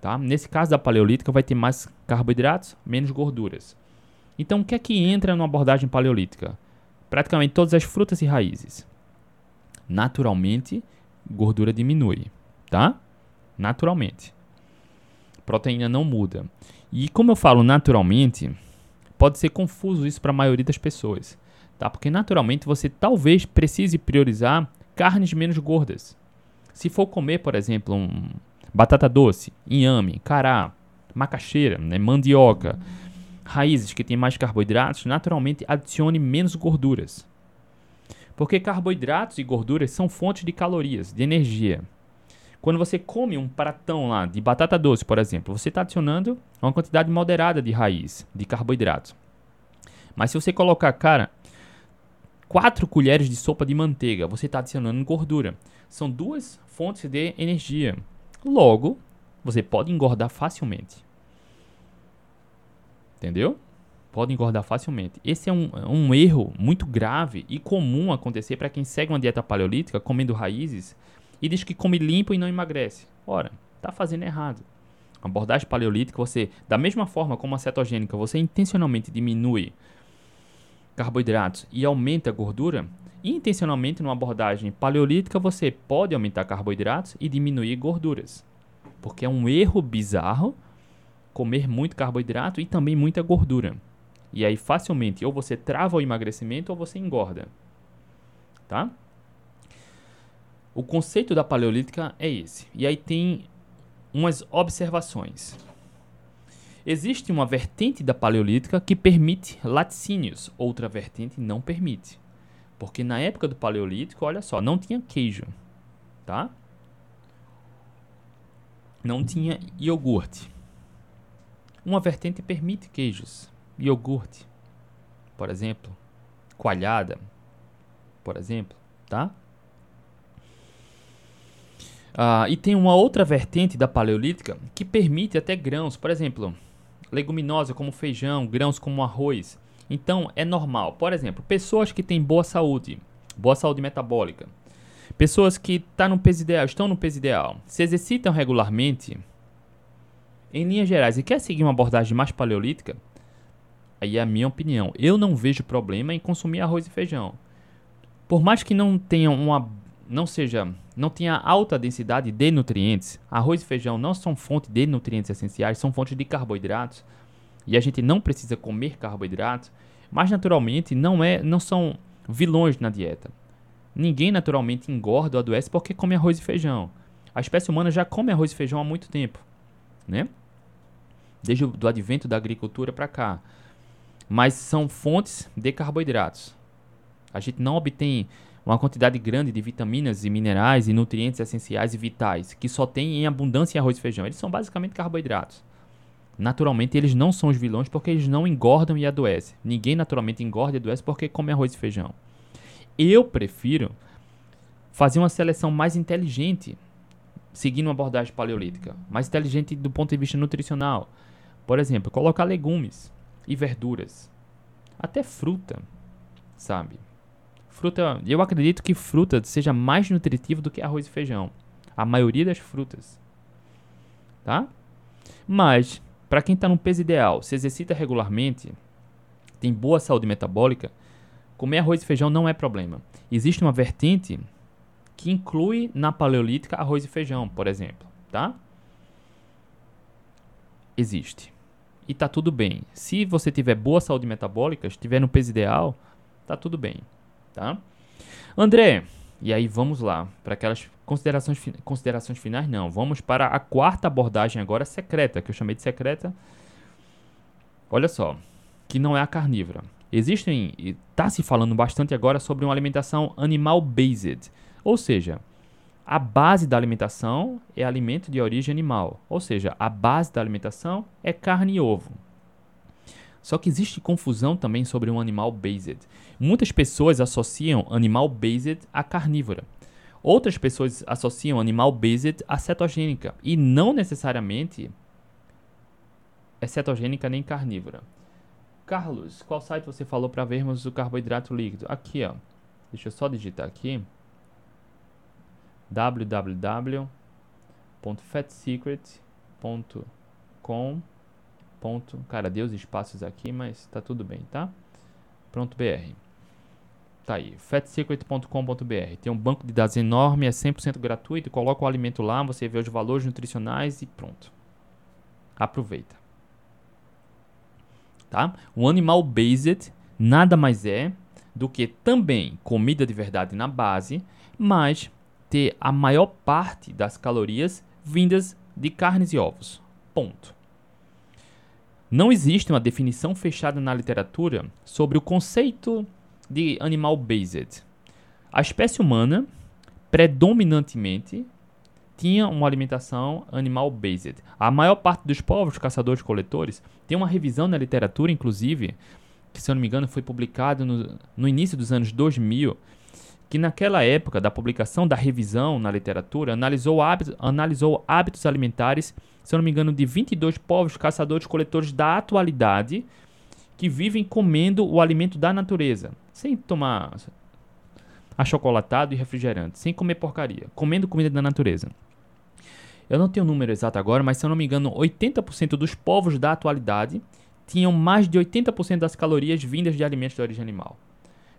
Tá? Nesse caso da paleolítica vai ter mais carboidratos, menos gorduras. Então o que é que entra numa abordagem paleolítica? Praticamente todas as frutas e raízes. Naturalmente, gordura diminui, tá? Naturalmente. Proteína não muda. E como eu falo naturalmente, pode ser confuso isso para a maioria das pessoas tá? Porque naturalmente você talvez precise priorizar carnes menos gordas. Se for comer, por exemplo, um batata doce, inhame, cará, macaxeira, né, mandioca, raízes que têm mais carboidratos, naturalmente adicione menos gorduras. Porque carboidratos e gorduras são fontes de calorias, de energia. Quando você come um pratão lá de batata doce, por exemplo, você está adicionando uma quantidade moderada de raiz, de carboidratos. Mas se você colocar, cara, 4 colheres de sopa de manteiga, você está adicionando gordura. São duas fontes de energia. Logo, você pode engordar facilmente. Entendeu? Pode engordar facilmente. Esse é um, um erro muito grave e comum acontecer para quem segue uma dieta paleolítica, comendo raízes, e diz que come limpo e não emagrece. Ora, está fazendo errado. A abordagem paleolítica, você, da mesma forma como a cetogênica, você intencionalmente diminui carboidratos e aumenta a gordura, intencionalmente numa abordagem paleolítica você pode aumentar carboidratos e diminuir gorduras. Porque é um erro bizarro comer muito carboidrato e também muita gordura. E aí facilmente ou você trava o emagrecimento ou você engorda. Tá? O conceito da paleolítica é esse. E aí tem umas observações. Existe uma vertente da paleolítica que permite laticínios, outra vertente não permite. Porque na época do paleolítico, olha só, não tinha queijo, tá? Não tinha iogurte. Uma vertente permite queijos, iogurte, por exemplo, coalhada, por exemplo, tá? Ah, e tem uma outra vertente da paleolítica que permite até grãos, por exemplo, leguminosa como feijão, grãos como arroz. Então é normal. Por exemplo, pessoas que têm boa saúde, boa saúde metabólica, pessoas que tá no peso ideal, estão no peso ideal, se exercitam regularmente, em linhas gerais, e quer seguir uma abordagem mais paleolítica, aí é a minha opinião. Eu não vejo problema em consumir arroz e feijão. Por mais que não tenha uma não seja, não tenha alta densidade de nutrientes, arroz e feijão não são fonte de nutrientes essenciais, são fontes de carboidratos. E a gente não precisa comer carboidratos, mas naturalmente não é, não são vilões na dieta. Ninguém naturalmente engorda ou adoece porque come arroz e feijão. A espécie humana já come arroz e feijão há muito tempo, né? Desde o advento da agricultura para cá. Mas são fontes de carboidratos. A gente não obtém uma quantidade grande de vitaminas e minerais e nutrientes essenciais e vitais que só tem em abundância em arroz e feijão. Eles são basicamente carboidratos. Naturalmente, eles não são os vilões porque eles não engordam e adoecem. Ninguém naturalmente engorda e adoece porque come arroz e feijão. Eu prefiro fazer uma seleção mais inteligente, seguindo uma abordagem paleolítica, mais inteligente do ponto de vista nutricional. Por exemplo, colocar legumes e verduras, até fruta, sabe? Fruta, eu acredito que fruta seja mais nutritivo do que arroz e feijão. A maioria das frutas. Tá? Mas, para quem está no peso ideal, se exercita regularmente, tem boa saúde metabólica, comer arroz e feijão não é problema. Existe uma vertente que inclui na paleolítica arroz e feijão, por exemplo, tá? Existe. E tá tudo bem. Se você tiver boa saúde metabólica, estiver no peso ideal, tá tudo bem tá? André, e aí vamos lá para aquelas considerações, considerações finais, não. Vamos para a quarta abordagem agora secreta, que eu chamei de secreta. Olha só, que não é a carnívora. Existem, está se falando bastante agora sobre uma alimentação animal based, ou seja, a base da alimentação é alimento de origem animal, ou seja, a base da alimentação é carne e ovo. Só que existe confusão também sobre um animal based. Muitas pessoas associam animal based a carnívora. Outras pessoas associam animal based a cetogênica e não necessariamente é cetogênica nem carnívora. Carlos, qual site você falou para vermos o carboidrato líquido? Aqui, ó. Deixa eu só digitar aqui. www.fatsecret.com ponto, cara, deu os espaços aqui, mas tá tudo bem, tá? Pronto, BR. Tá aí, fatsecret.com.br. Tem um banco de dados enorme, é 100% gratuito. Coloca o alimento lá, você vê os valores nutricionais e pronto. Aproveita. Tá? O animal based nada mais é do que também comida de verdade na base, mas ter a maior parte das calorias vindas de carnes e ovos. Ponto. Não existe uma definição fechada na literatura sobre o conceito de animal based. A espécie humana, predominantemente, tinha uma alimentação animal based. A maior parte dos povos caçadores-coletores tem uma revisão na literatura, inclusive, que se eu não me engano foi publicado no, no início dos anos 2000, que naquela época da publicação da revisão na literatura analisou hábitos, analisou hábitos alimentares, se eu não me engano, de 22 povos caçadores-coletores da atualidade que vivem comendo o alimento da natureza, sem tomar achocolatado e refrigerante, sem comer porcaria, comendo comida da natureza. Eu não tenho o número exato agora, mas se eu não me engano, 80% dos povos da atualidade tinham mais de 80% das calorias vindas de alimentos de origem animal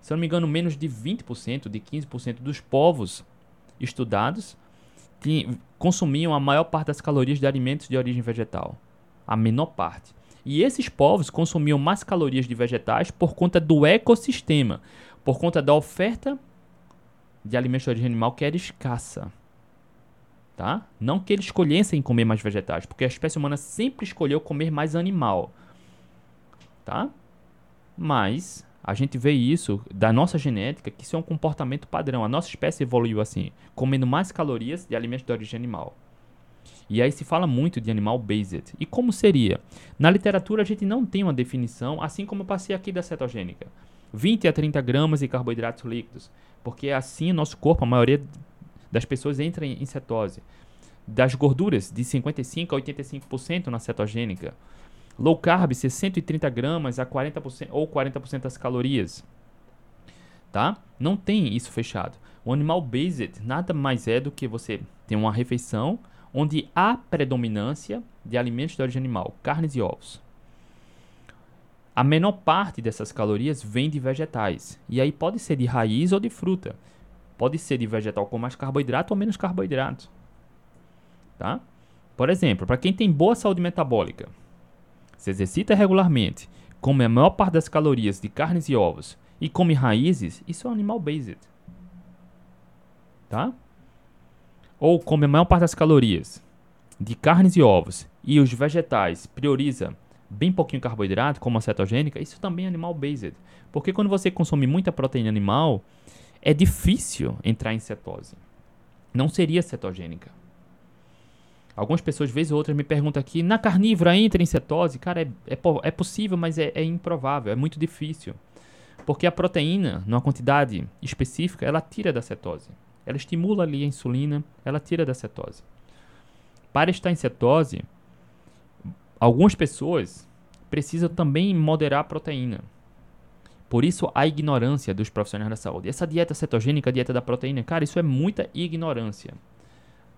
se não me engano, menos de 20%, de 15% dos povos estudados consumiam a maior parte das calorias de alimentos de origem vegetal. A menor parte. E esses povos consumiam mais calorias de vegetais por conta do ecossistema, por conta da oferta de alimentos de origem animal que era escassa. Tá? Não que eles escolhessem comer mais vegetais, porque a espécie humana sempre escolheu comer mais animal. Tá? Mas a gente vê isso da nossa genética, que isso é um comportamento padrão. A nossa espécie evoluiu assim, comendo mais calorias de alimentos de origem animal. E aí se fala muito de animal based. E como seria? Na literatura a gente não tem uma definição, assim como eu passei aqui da cetogênica. 20 a 30 gramas de carboidratos líquidos. Porque assim nosso corpo, a maioria das pessoas entra em cetose. Das gorduras, de 55% a 85% na cetogênica. Low carb, 130 gramas a 40% ou 40% das calorias. Tá? Não tem isso fechado. O animal based nada mais é do que você ter uma refeição onde há predominância de alimentos de origem animal, carnes e ovos. A menor parte dessas calorias vem de vegetais. E aí pode ser de raiz ou de fruta. Pode ser de vegetal com mais carboidrato ou menos carboidrato. Tá? Por exemplo, para quem tem boa saúde metabólica, se exercita regularmente, come a maior parte das calorias de carnes e ovos e come raízes, isso é um animal based. Tá? ou come a maior parte das calorias de carnes e ovos e os vegetais prioriza bem pouquinho carboidrato, como a cetogênica, isso também é animal based. Porque quando você consome muita proteína animal, é difícil entrar em cetose. Não seria cetogênica. Algumas pessoas, vez ou outra, me perguntam aqui, na carnívora entra em cetose? Cara, é, é, é possível, mas é, é improvável, é muito difícil. Porque a proteína, numa quantidade específica, ela tira da cetose. Ela estimula ali a insulina, ela tira da cetose. Para estar em cetose, algumas pessoas precisam também moderar a proteína. Por isso a ignorância dos profissionais da saúde. Essa dieta cetogênica, dieta da proteína, cara, isso é muita ignorância.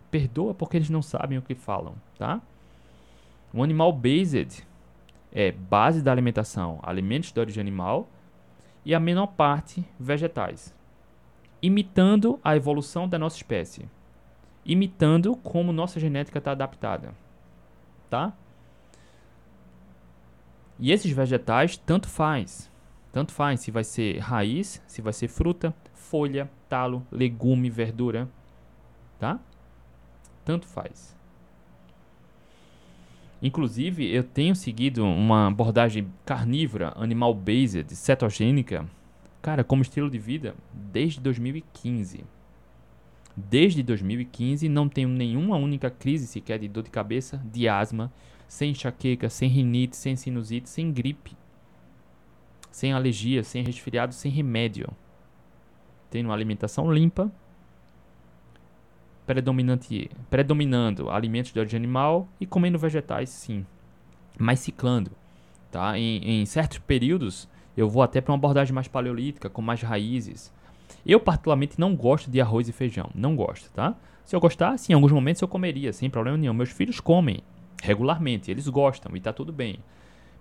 Perdoa porque eles não sabem o que falam, tá? O animal based é base da alimentação, alimentos de origem animal e a menor parte vegetais imitando a evolução da nossa espécie, imitando como nossa genética está adaptada, tá? E esses vegetais tanto faz, tanto faz se vai ser raiz, se vai ser fruta, folha, talo, legume, verdura, tá? Tanto faz. Inclusive, eu tenho seguido uma abordagem carnívora, animal based, cetogênica, cara, como estilo de vida desde 2015. Desde 2015 não tenho nenhuma única crise sequer de dor de cabeça, de asma, sem enxaqueca, sem rinite, sem sinusite, sem gripe, sem alergia, sem resfriado, sem remédio. Tenho uma alimentação limpa, predominando alimentos de origem animal e comendo vegetais, sim, mas ciclando. Tá? Em, em certos períodos eu vou até para uma abordagem mais paleolítica, com mais raízes. Eu, particularmente, não gosto de arroz e feijão. Não gosto, tá? Se eu gostasse, em alguns momentos eu comeria, sem problema nenhum. Meus filhos comem regularmente, eles gostam e tá tudo bem.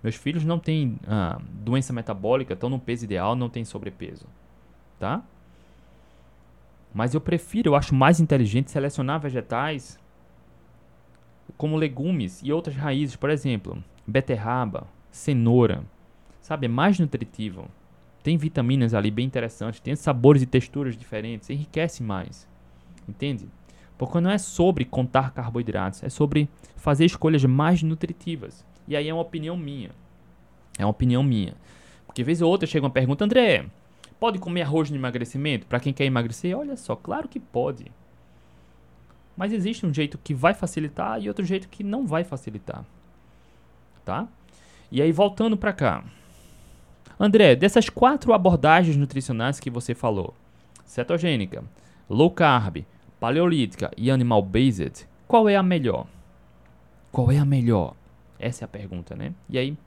Meus filhos não têm ah, doença metabólica, estão no peso ideal, não têm sobrepeso, tá? Mas eu prefiro, eu acho mais inteligente selecionar vegetais como legumes e outras raízes, por exemplo, beterraba, cenoura, Sabe, é mais nutritivo. Tem vitaminas ali bem interessantes, tem sabores e texturas diferentes, enriquece mais. Entende? Porque não é sobre contar carboidratos, é sobre fazer escolhas mais nutritivas. E aí é uma opinião minha. É uma opinião minha. Porque vez ou outra chega uma pergunta, André, pode comer arroz no emagrecimento? Para quem quer emagrecer? Olha só, claro que pode. Mas existe um jeito que vai facilitar e outro jeito que não vai facilitar. Tá? E aí voltando para cá. André, dessas quatro abordagens nutricionais que você falou, cetogênica, low carb, paleolítica e animal based, qual é a melhor? Qual é a melhor? Essa é a pergunta, né? E aí,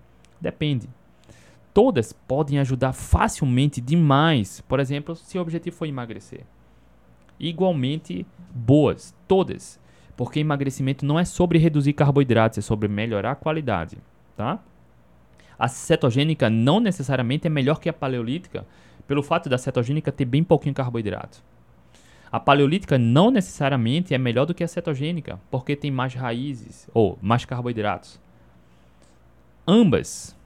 depende. Todas podem ajudar facilmente demais, por exemplo, se o objetivo for emagrecer. Igualmente boas, todas. Porque emagrecimento não é sobre reduzir carboidratos, é sobre melhorar a qualidade, tá? A cetogênica não necessariamente é melhor que a paleolítica, pelo fato da cetogênica ter bem pouquinho carboidrato. A paleolítica não necessariamente é melhor do que a cetogênica, porque tem mais raízes ou mais carboidratos. ambas,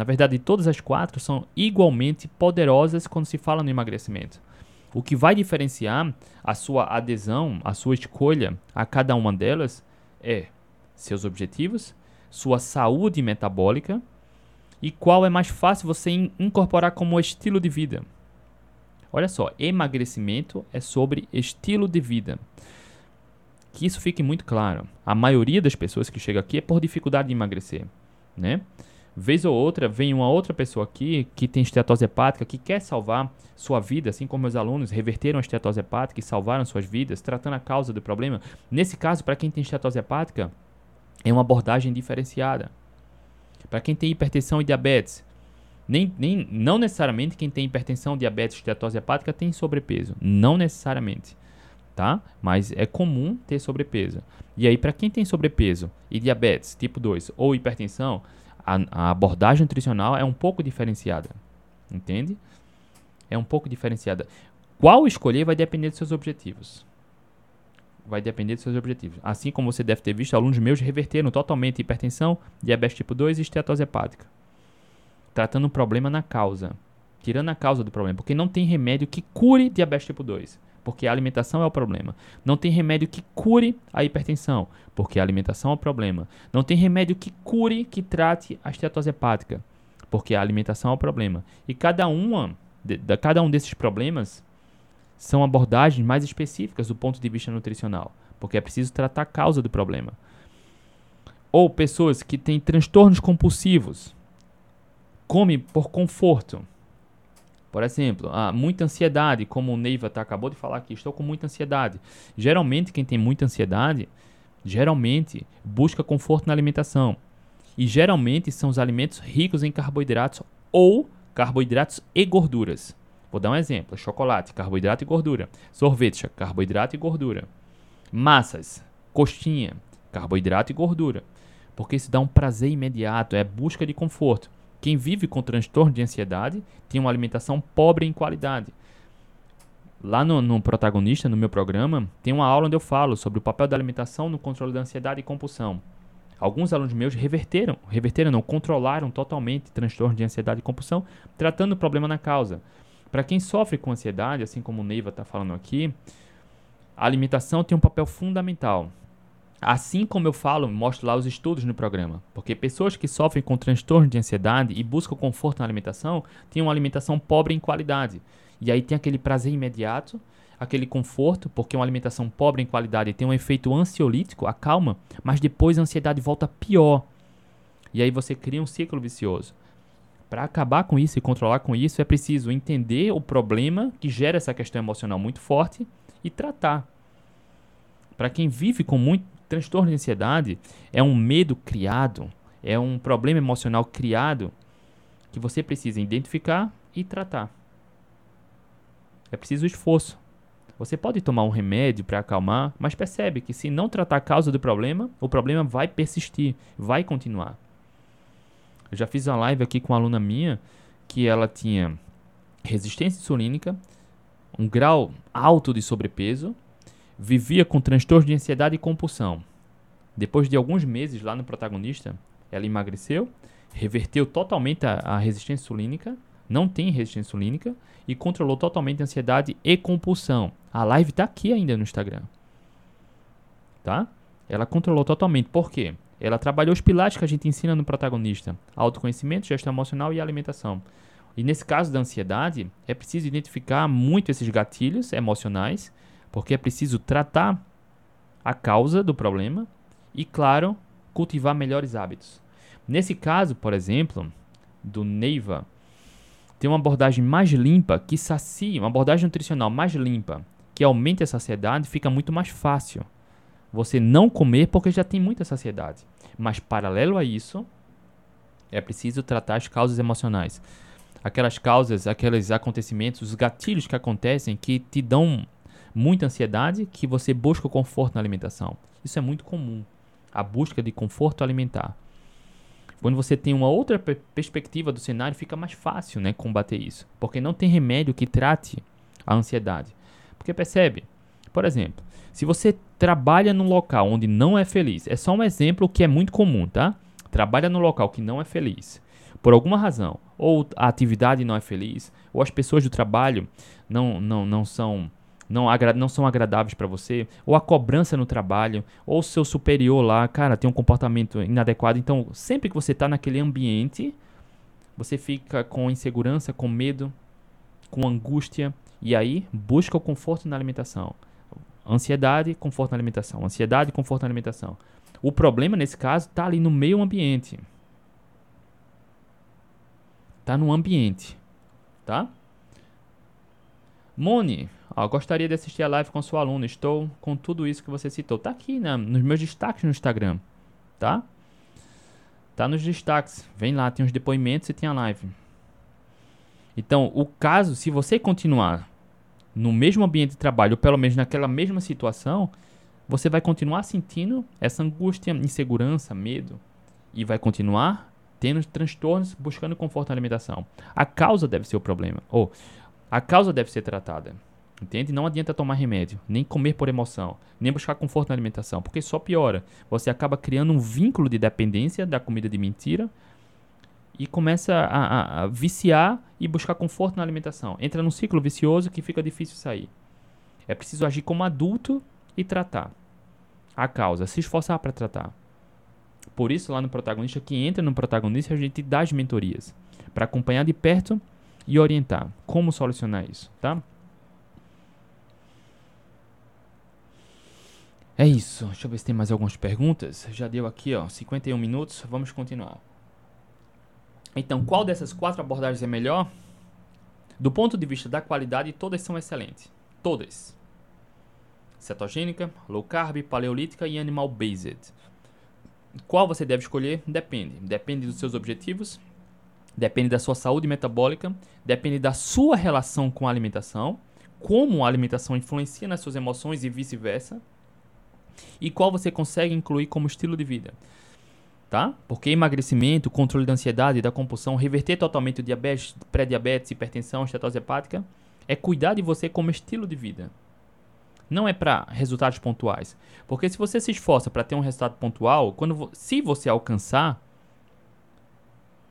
na verdade, todas as quatro são igualmente poderosas quando se fala no emagrecimento. O que vai diferenciar a sua adesão, a sua escolha a cada uma delas é seus objetivos, sua saúde metabólica e qual é mais fácil você incorporar como estilo de vida. Olha só, emagrecimento é sobre estilo de vida. Que isso fique muito claro. A maioria das pessoas que chega aqui é por dificuldade de emagrecer, né? Vez ou outra, vem uma outra pessoa aqui que tem esteatose hepática, que quer salvar sua vida, assim como meus alunos reverteram a esteatose hepática e salvaram suas vidas, tratando a causa do problema. Nesse caso, para quem tem esteatose hepática, é uma abordagem diferenciada. Para quem tem hipertensão e diabetes, nem, nem, não necessariamente quem tem hipertensão, diabetes, esteatose hepática tem sobrepeso. Não necessariamente. Tá? Mas é comum ter sobrepeso. E aí, para quem tem sobrepeso e diabetes tipo 2 ou hipertensão, a, a abordagem nutricional é um pouco diferenciada. Entende? É um pouco diferenciada. Qual escolher vai depender dos seus objetivos. Vai depender dos seus objetivos. Assim como você deve ter visto, alunos meus reverteram totalmente hipertensão, diabetes tipo 2 e esteatose hepática. Tratando o problema na causa. Tirando a causa do problema. Porque não tem remédio que cure diabetes tipo 2 porque a alimentação é o problema. Não tem remédio que cure a hipertensão, porque a alimentação é o problema. Não tem remédio que cure, que trate a esteatose hepática, porque a alimentação é o problema. E cada uma, de, de, cada um desses problemas são abordagens mais específicas do ponto de vista nutricional, porque é preciso tratar a causa do problema. Ou pessoas que têm transtornos compulsivos, come por conforto, por exemplo, ah, muita ansiedade, como o Neiva tá, acabou de falar aqui, estou com muita ansiedade. Geralmente, quem tem muita ansiedade, geralmente busca conforto na alimentação. E geralmente são os alimentos ricos em carboidratos ou carboidratos e gorduras. Vou dar um exemplo: chocolate, carboidrato e gordura. Sorvete, carboidrato e gordura. Massas, coxinha, carboidrato e gordura. Porque isso dá um prazer imediato, é busca de conforto. Quem vive com transtorno de ansiedade tem uma alimentação pobre em qualidade. Lá no, no, protagonista, no meu programa, tem uma aula onde eu falo sobre o papel da alimentação no controle da ansiedade e compulsão. Alguns alunos meus reverteram, reverteram não, controlaram totalmente transtorno de ansiedade e compulsão, tratando o problema na causa. Para quem sofre com ansiedade, assim como o Neiva está falando aqui, a alimentação tem um papel fundamental. Assim como eu falo, mostro lá os estudos no programa, porque pessoas que sofrem com transtorno de ansiedade e buscam conforto na alimentação têm uma alimentação pobre em qualidade. E aí tem aquele prazer imediato, aquele conforto, porque uma alimentação pobre em qualidade tem um efeito ansiolítico, acalma, mas depois a ansiedade volta pior. E aí você cria um ciclo vicioso. Para acabar com isso e controlar com isso, é preciso entender o problema que gera essa questão emocional muito forte e tratar. Para quem vive com muito transtorno de ansiedade é um medo criado, é um problema emocional criado que você precisa identificar e tratar. É preciso esforço. Você pode tomar um remédio para acalmar, mas percebe que se não tratar a causa do problema, o problema vai persistir, vai continuar. Eu já fiz uma live aqui com uma aluna minha que ela tinha resistência insulínica, um grau alto de sobrepeso vivia com transtorno de ansiedade e compulsão. Depois de alguns meses lá no protagonista, ela emagreceu, reverteu totalmente a, a resistência insulínica, não tem resistência insulínica e controlou totalmente a ansiedade e compulsão. A live está aqui ainda no Instagram. Tá? Ela controlou totalmente. Por quê? Ela trabalhou os pilares que a gente ensina no protagonista: autoconhecimento, gestão emocional e alimentação. E nesse caso da ansiedade, é preciso identificar muito esses gatilhos emocionais porque é preciso tratar a causa do problema e, claro, cultivar melhores hábitos. Nesse caso, por exemplo, do Neiva, tem uma abordagem mais limpa que sacia, uma abordagem nutricional mais limpa, que aumenta a saciedade, fica muito mais fácil. Você não comer porque já tem muita saciedade. Mas paralelo a isso, é preciso tratar as causas emocionais. Aquelas causas, aqueles acontecimentos, os gatilhos que acontecem que te dão muita ansiedade que você busca o conforto na alimentação. Isso é muito comum, a busca de conforto alimentar. Quando você tem uma outra perspectiva do cenário, fica mais fácil né, combater isso, porque não tem remédio que trate a ansiedade. Porque percebe, por exemplo, se você trabalha num local onde não é feliz, é só um exemplo que é muito comum, tá? trabalha no local que não é feliz, por alguma razão, ou a atividade não é feliz, ou as pessoas do trabalho não, não, não são não, não são agradáveis para você, ou a cobrança no trabalho, ou o seu superior lá, cara, tem um comportamento inadequado. Então, sempre que você está naquele ambiente, você fica com insegurança, com medo, com angústia, e aí busca o conforto na alimentação. Ansiedade, conforto na alimentação. Ansiedade, conforto na alimentação. O problema nesse caso está ali no meio ambiente. Está no ambiente, tá? Moni, ó, gostaria de assistir a live com sua aluna. Estou com tudo isso que você citou. Tá aqui né, nos meus destaques no Instagram, tá? Tá nos destaques. Vem lá, tem os depoimentos e tem a live. Então, o caso, se você continuar no mesmo ambiente de trabalho, ou pelo menos naquela mesma situação, você vai continuar sentindo essa angústia, insegurança, medo e vai continuar tendo transtornos, buscando conforto na alimentação. A causa deve ser o problema, ou a causa deve ser tratada. Entende? Não adianta tomar remédio, nem comer por emoção, nem buscar conforto na alimentação, porque só piora. Você acaba criando um vínculo de dependência da comida de mentira e começa a, a, a viciar e buscar conforto na alimentação. Entra num ciclo vicioso que fica difícil sair. É preciso agir como adulto e tratar a causa, se esforçar para tratar. Por isso, lá no protagonista, que entra no protagonista, a gente dá as mentorias para acompanhar de perto e orientar como solucionar isso, tá? É isso. Deixa eu ver se tem mais algumas perguntas. Já deu aqui, ó, 51 minutos. Vamos continuar. Então, qual dessas quatro abordagens é melhor? Do ponto de vista da qualidade, todas são excelentes. Todas. Cetogênica, low carb, paleolítica e animal based. Qual você deve escolher? Depende. Depende dos seus objetivos, depende da sua saúde metabólica, depende da sua relação com a alimentação, como a alimentação influencia nas suas emoções e vice-versa, e qual você consegue incluir como estilo de vida tá? Porque emagrecimento, controle da ansiedade, da compulsão, reverter totalmente o diabetes, pré-diabetes, hipertensão, estetose hepática, é cuidar de você como estilo de vida. Não é para resultados pontuais. Porque se você se esforça para ter um resultado pontual, quando se você alcançar,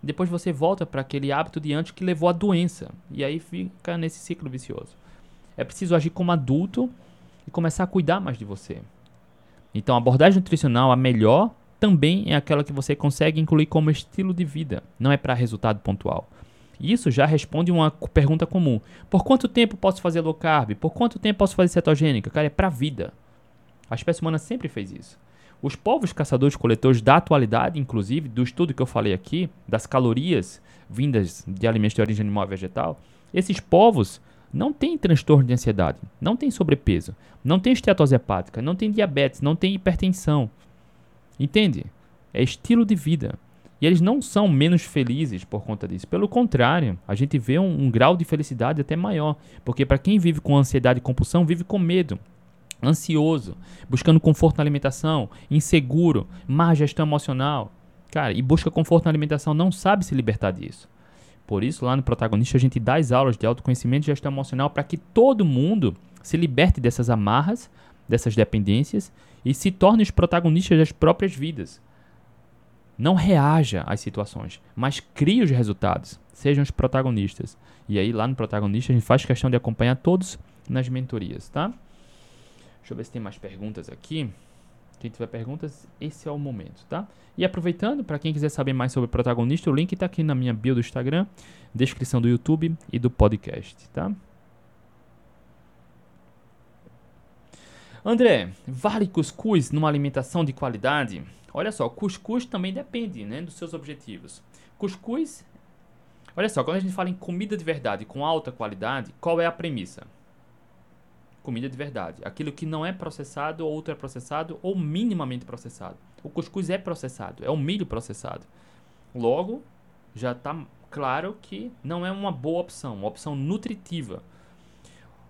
depois você volta para aquele hábito de antes que levou à doença. E aí fica nesse ciclo vicioso. É preciso agir como adulto e começar a cuidar mais de você. Então, a abordagem nutricional, a melhor, também é aquela que você consegue incluir como estilo de vida, não é para resultado pontual. Isso já responde uma pergunta comum. Por quanto tempo posso fazer low carb? Por quanto tempo posso fazer cetogênica? Cara, é para vida. A espécie humana sempre fez isso. Os povos caçadores-coletores da atualidade, inclusive, do estudo que eu falei aqui, das calorias vindas de alimentos de origem animal e vegetal, esses povos não têm transtorno de ansiedade, não têm sobrepeso, não têm esteatose hepática, não têm diabetes, não têm hipertensão, Entende? É estilo de vida. E eles não são menos felizes por conta disso. Pelo contrário, a gente vê um, um grau de felicidade até maior. Porque para quem vive com ansiedade e compulsão, vive com medo, ansioso, buscando conforto na alimentação, inseguro, má gestão emocional. Cara, e busca conforto na alimentação, não sabe se libertar disso. Por isso, lá no protagonista, a gente dá as aulas de autoconhecimento e gestão emocional para que todo mundo se liberte dessas amarras, dessas dependências e se torne os protagonistas das próprias vidas. Não reaja às situações, mas crie os resultados. Sejam os protagonistas. E aí, lá no protagonista, a gente faz questão de acompanhar todos nas mentorias, tá? Deixa eu ver se tem mais perguntas aqui. Quem tiver perguntas, esse é o momento, tá? E aproveitando, para quem quiser saber mais sobre o protagonista, o link está aqui na minha bio do Instagram, descrição do YouTube e do podcast, tá? André, vale cuscuz numa alimentação de qualidade? Olha só, cuscuz também depende né, dos seus objetivos. Cuscuz, olha só, quando a gente fala em comida de verdade com alta qualidade, qual é a premissa? Comida de verdade. Aquilo que não é processado ou ultraprocessado ou minimamente processado. O cuscuz é processado, é o milho processado. Logo, já está claro que não é uma boa opção, uma opção nutritiva.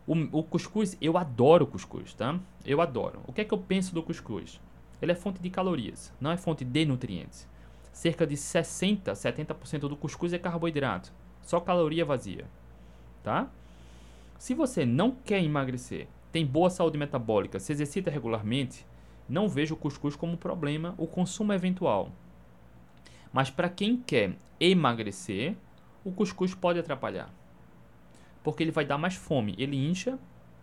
O, o cuscuz, eu adoro cuscuz, tá? Eu adoro. O que é que eu penso do cuscuz? Ele é fonte de calorias, não é fonte de nutrientes. Cerca de 60, 70% do cuscuz é carboidrato, só caloria vazia, tá? Se você não quer emagrecer, tem boa saúde metabólica, se exercita regularmente, não vejo o cuscuz como problema o consumo eventual. Mas para quem quer emagrecer, o cuscuz pode atrapalhar. Porque ele vai dar mais fome. Ele incha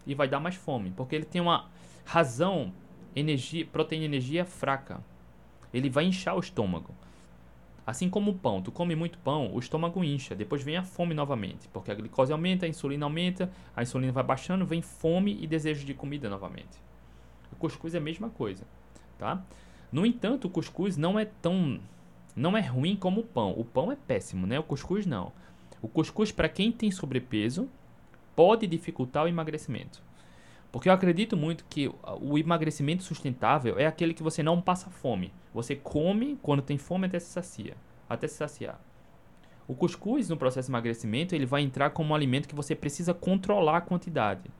e vai dar mais fome. Porque ele tem uma razão, energia, proteína e energia fraca. Ele vai inchar o estômago. Assim como o pão, tu come muito pão, o estômago incha, depois vem a fome novamente, porque a glicose aumenta, a insulina aumenta, a insulina vai baixando, vem fome e desejo de comida novamente. O cuscuz é a mesma coisa, tá? No entanto, o cuscuz não é tão não é ruim como o pão. O pão é péssimo, né? O cuscuz não. O cuscuz para quem tem sobrepeso pode dificultar o emagrecimento. Porque eu acredito muito que o emagrecimento sustentável é aquele que você não passa fome. Você come quando tem fome até se sacia, até se saciar. O cuscuz no processo de emagrecimento, ele vai entrar como um alimento que você precisa controlar a quantidade.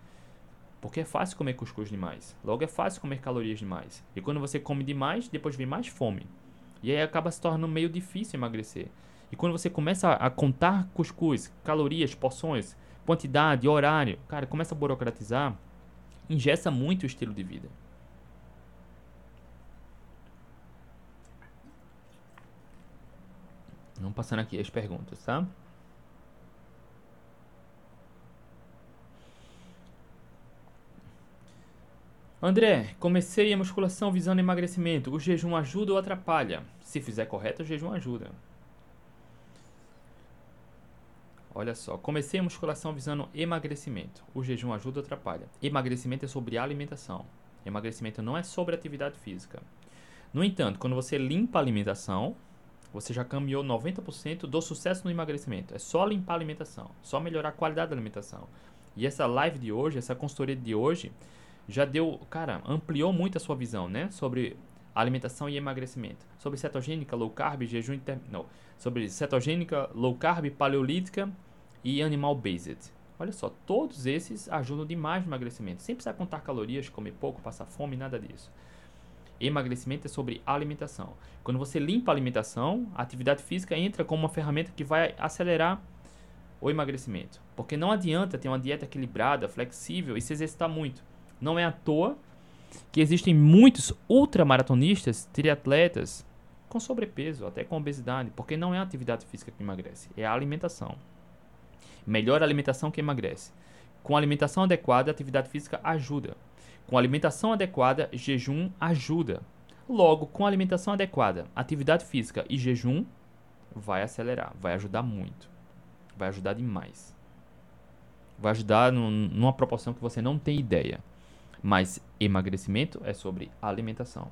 Porque é fácil comer cuscuz demais. Logo é fácil comer calorias demais. E quando você come demais, depois vem mais fome. E aí acaba se tornando meio difícil emagrecer. E quando você começa a contar cuscuz, calorias, porções, quantidade, horário, cara, começa a burocratizar, ingessa muito o estilo de vida. Vamos passando aqui as perguntas, tá? André, comecei a musculação visando emagrecimento. O jejum ajuda ou atrapalha? Se fizer correto, o jejum ajuda. Olha só, comecei a musculação visando emagrecimento. O jejum ajuda ou atrapalha? Emagrecimento é sobre alimentação. Emagrecimento não é sobre atividade física. No entanto, quando você limpa a alimentação, você já caminhou 90% do sucesso no emagrecimento. É só limpar a alimentação, só melhorar a qualidade da alimentação. E essa live de hoje, essa consultoria de hoje, já deu, cara, ampliou muito a sua visão, né? Sobre alimentação e emagrecimento. Sobre cetogênica, low carb, jejum intermitente. Não. Sobre cetogênica, low carb, paleolítica e animal based. Olha só, todos esses ajudam demais no emagrecimento. Sem precisar contar calorias, comer pouco, passar fome, nada disso. Emagrecimento é sobre alimentação. Quando você limpa a alimentação, a atividade física entra como uma ferramenta que vai acelerar o emagrecimento. Porque não adianta ter uma dieta equilibrada, flexível e se exercitar muito. Não é à toa que existem muitos ultramaratonistas, triatletas com sobrepeso, até com obesidade, porque não é a atividade física que emagrece, é a alimentação. Melhor alimentação que emagrece. Com alimentação adequada, a atividade física ajuda. Com alimentação adequada, jejum ajuda. Logo, com alimentação adequada, atividade física e jejum vai acelerar, vai ajudar muito. Vai ajudar demais. Vai ajudar num, numa proporção que você não tem ideia. Mas emagrecimento é sobre alimentação.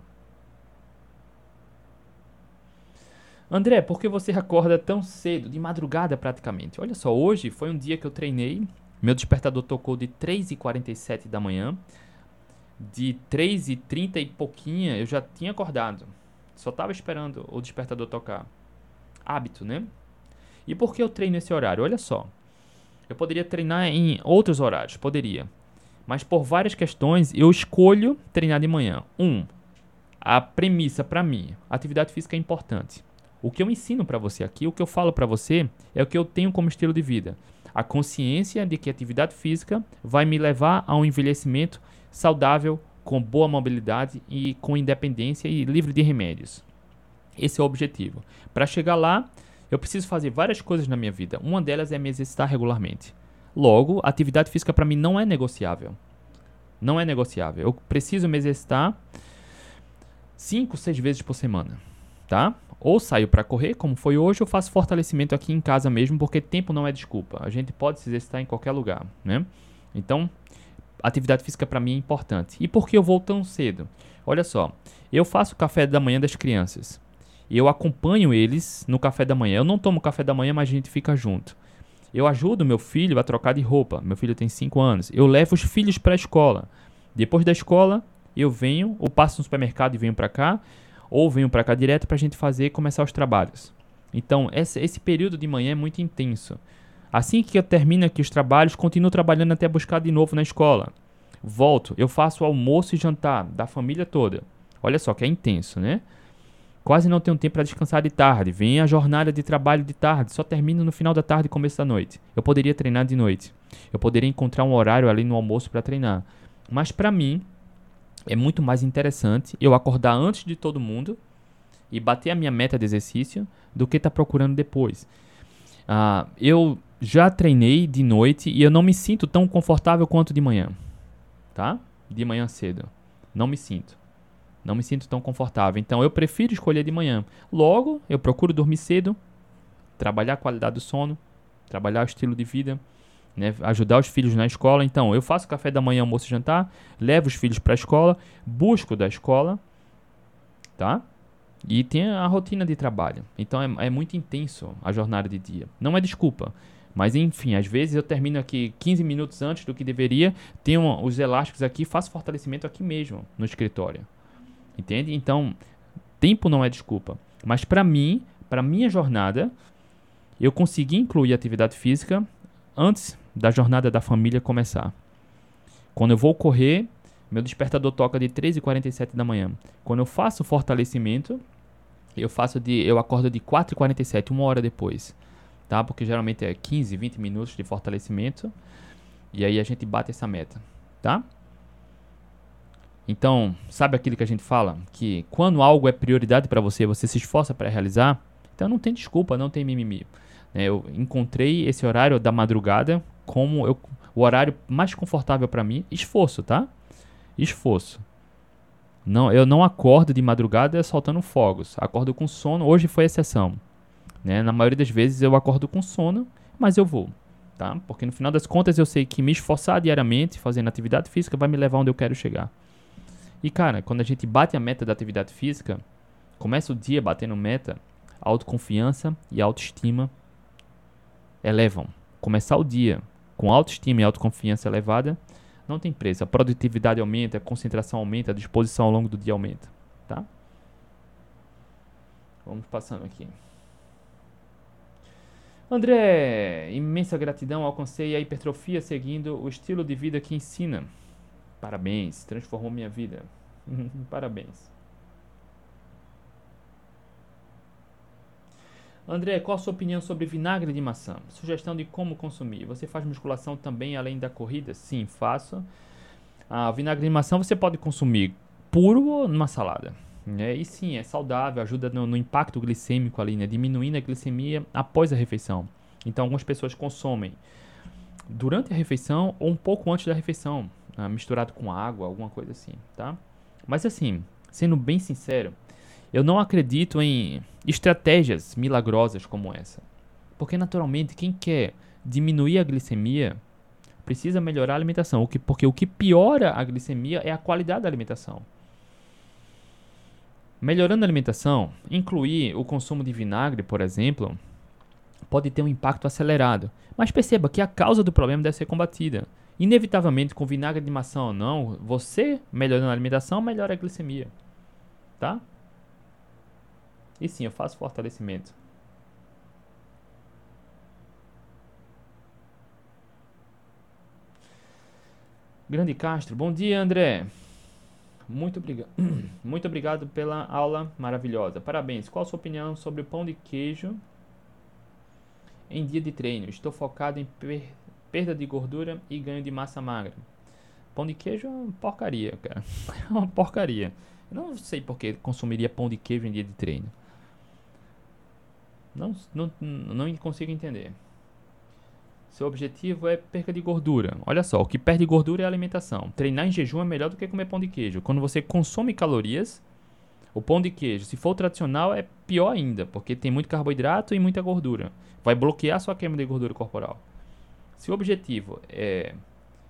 André, por que você acorda tão cedo, de madrugada praticamente? Olha só, hoje foi um dia que eu treinei. Meu despertador tocou de 3h47 da manhã. De 3h30 e pouquinha eu já tinha acordado. Só estava esperando o despertador tocar. Hábito, né? E por que eu treino esse horário? Olha só. Eu poderia treinar em outros horários, poderia. Mas por várias questões eu escolho treinar de manhã. Um, a premissa para mim, atividade física é importante. O que eu ensino para você aqui, o que eu falo para você, é o que eu tenho como estilo de vida. A consciência de que atividade física vai me levar a um envelhecimento saudável, com boa mobilidade e com independência e livre de remédios. Esse é o objetivo. Para chegar lá, eu preciso fazer várias coisas na minha vida. Uma delas é me exercitar regularmente. Logo, atividade física para mim não é negociável. Não é negociável. Eu preciso me exercitar 5, 6 vezes por semana, tá? Ou saio para correr, como foi hoje, ou faço fortalecimento aqui em casa mesmo, porque tempo não é desculpa. A gente pode se exercitar em qualquer lugar, né? Então, atividade física para mim é importante. E por que eu vou tão cedo? Olha só, eu faço café da manhã das crianças. Eu acompanho eles no café da manhã. Eu não tomo café da manhã, mas a gente fica junto. Eu ajudo meu filho a trocar de roupa. Meu filho tem 5 anos. Eu levo os filhos para a escola. Depois da escola, eu venho, ou passo no supermercado e venho para cá ou venham para cá direto para a gente fazer começar os trabalhos. Então, esse, esse período de manhã é muito intenso. Assim que eu termino aqui os trabalhos, continuo trabalhando até buscar de novo na escola. Volto, eu faço almoço e jantar da família toda. Olha só que é intenso, né? Quase não tenho tempo para descansar de tarde. Vem a jornada de trabalho de tarde, só termino no final da tarde e começo da noite. Eu poderia treinar de noite. Eu poderia encontrar um horário ali no almoço para treinar. Mas para mim, é muito mais interessante eu acordar antes de todo mundo e bater a minha meta de exercício do que estar tá procurando depois. Uh, eu já treinei de noite e eu não me sinto tão confortável quanto de manhã, tá? De manhã cedo. Não me sinto. Não me sinto tão confortável. Então eu prefiro escolher de manhã. Logo, eu procuro dormir cedo, trabalhar a qualidade do sono, trabalhar o estilo de vida, né? ajudar os filhos na escola. Então eu faço café da manhã, almoço e jantar, levo os filhos para a escola, busco da escola, tá? E tem a rotina de trabalho. Então é, é muito intenso a jornada de dia. Não é desculpa. Mas enfim, às vezes eu termino aqui 15 minutos antes do que deveria, tenho os elásticos aqui, faço fortalecimento aqui mesmo, no escritório. Entende? Então, tempo não é desculpa. Mas para mim, para minha jornada, eu consegui incluir atividade física antes da jornada da família começar. Quando eu vou correr, meu despertador toca de 3h47 da manhã. Quando eu faço fortalecimento, eu faço de eu acordo de 4h47, uma hora depois, tá? Porque geralmente é 15, 20 minutos de fortalecimento. E aí a gente bate essa meta, tá? Então, sabe aquilo que a gente fala? Que quando algo é prioridade para você, você se esforça para realizar, então não tem desculpa, não tem mimimi. É, eu encontrei esse horário da madrugada como eu, o horário mais confortável para mim. Esforço, tá? Esforço. Não, eu não acordo de madrugada soltando fogos. Acordo com sono. Hoje foi exceção. Né? Na maioria das vezes eu acordo com sono, mas eu vou. Tá? Porque no final das contas eu sei que me esforçar diariamente fazendo atividade física vai me levar onde eu quero chegar. E cara, quando a gente bate a meta da atividade física, começa o dia batendo meta, autoconfiança e autoestima elevam. Começar o dia com autoestima e autoconfiança elevada não tem preço. A produtividade aumenta, a concentração aumenta, a disposição ao longo do dia aumenta. Tá? Vamos passando aqui. André, imensa gratidão. Alcancei a hipertrofia seguindo o estilo de vida que ensina. Parabéns, transformou minha vida. Parabéns. André, qual a sua opinião sobre vinagre de maçã? Sugestão de como consumir. Você faz musculação também além da corrida? Sim, faço. Ah, vinagre de maçã você pode consumir puro ou numa salada. É, e sim, é saudável, ajuda no, no, impacto glicêmico ali, né? Diminuindo a glicemia após a refeição. Então, algumas pessoas consomem durante a refeição ou um pouco antes da refeição, ah, misturado com água, alguma coisa assim, tá? Mas assim, sendo bem sincero, eu não acredito em estratégias milagrosas como essa. Porque, naturalmente, quem quer diminuir a glicemia precisa melhorar a alimentação. Porque o que piora a glicemia é a qualidade da alimentação. Melhorando a alimentação, incluir o consumo de vinagre, por exemplo, pode ter um impacto acelerado. Mas perceba que a causa do problema deve ser combatida. Inevitavelmente, com vinagre de maçã ou não, você melhorando a alimentação melhora a glicemia. Tá? E sim, eu faço fortalecimento. Grande Castro, bom dia André. Muito obrigado, muito obrigado pela aula maravilhosa. Parabéns. Qual a sua opinião sobre o pão de queijo em dia de treino? Estou focado em per perda de gordura e ganho de massa magra. Pão de queijo é uma porcaria, cara. É uma porcaria. Eu não sei por que consumiria pão de queijo em dia de treino. Não, não, não consigo entender. Seu objetivo é perca de gordura. Olha só, o que perde gordura é a alimentação. Treinar em jejum é melhor do que comer pão de queijo. Quando você consome calorias, o pão de queijo, se for tradicional, é pior ainda, porque tem muito carboidrato e muita gordura. Vai bloquear sua queima de gordura corporal. Se o objetivo é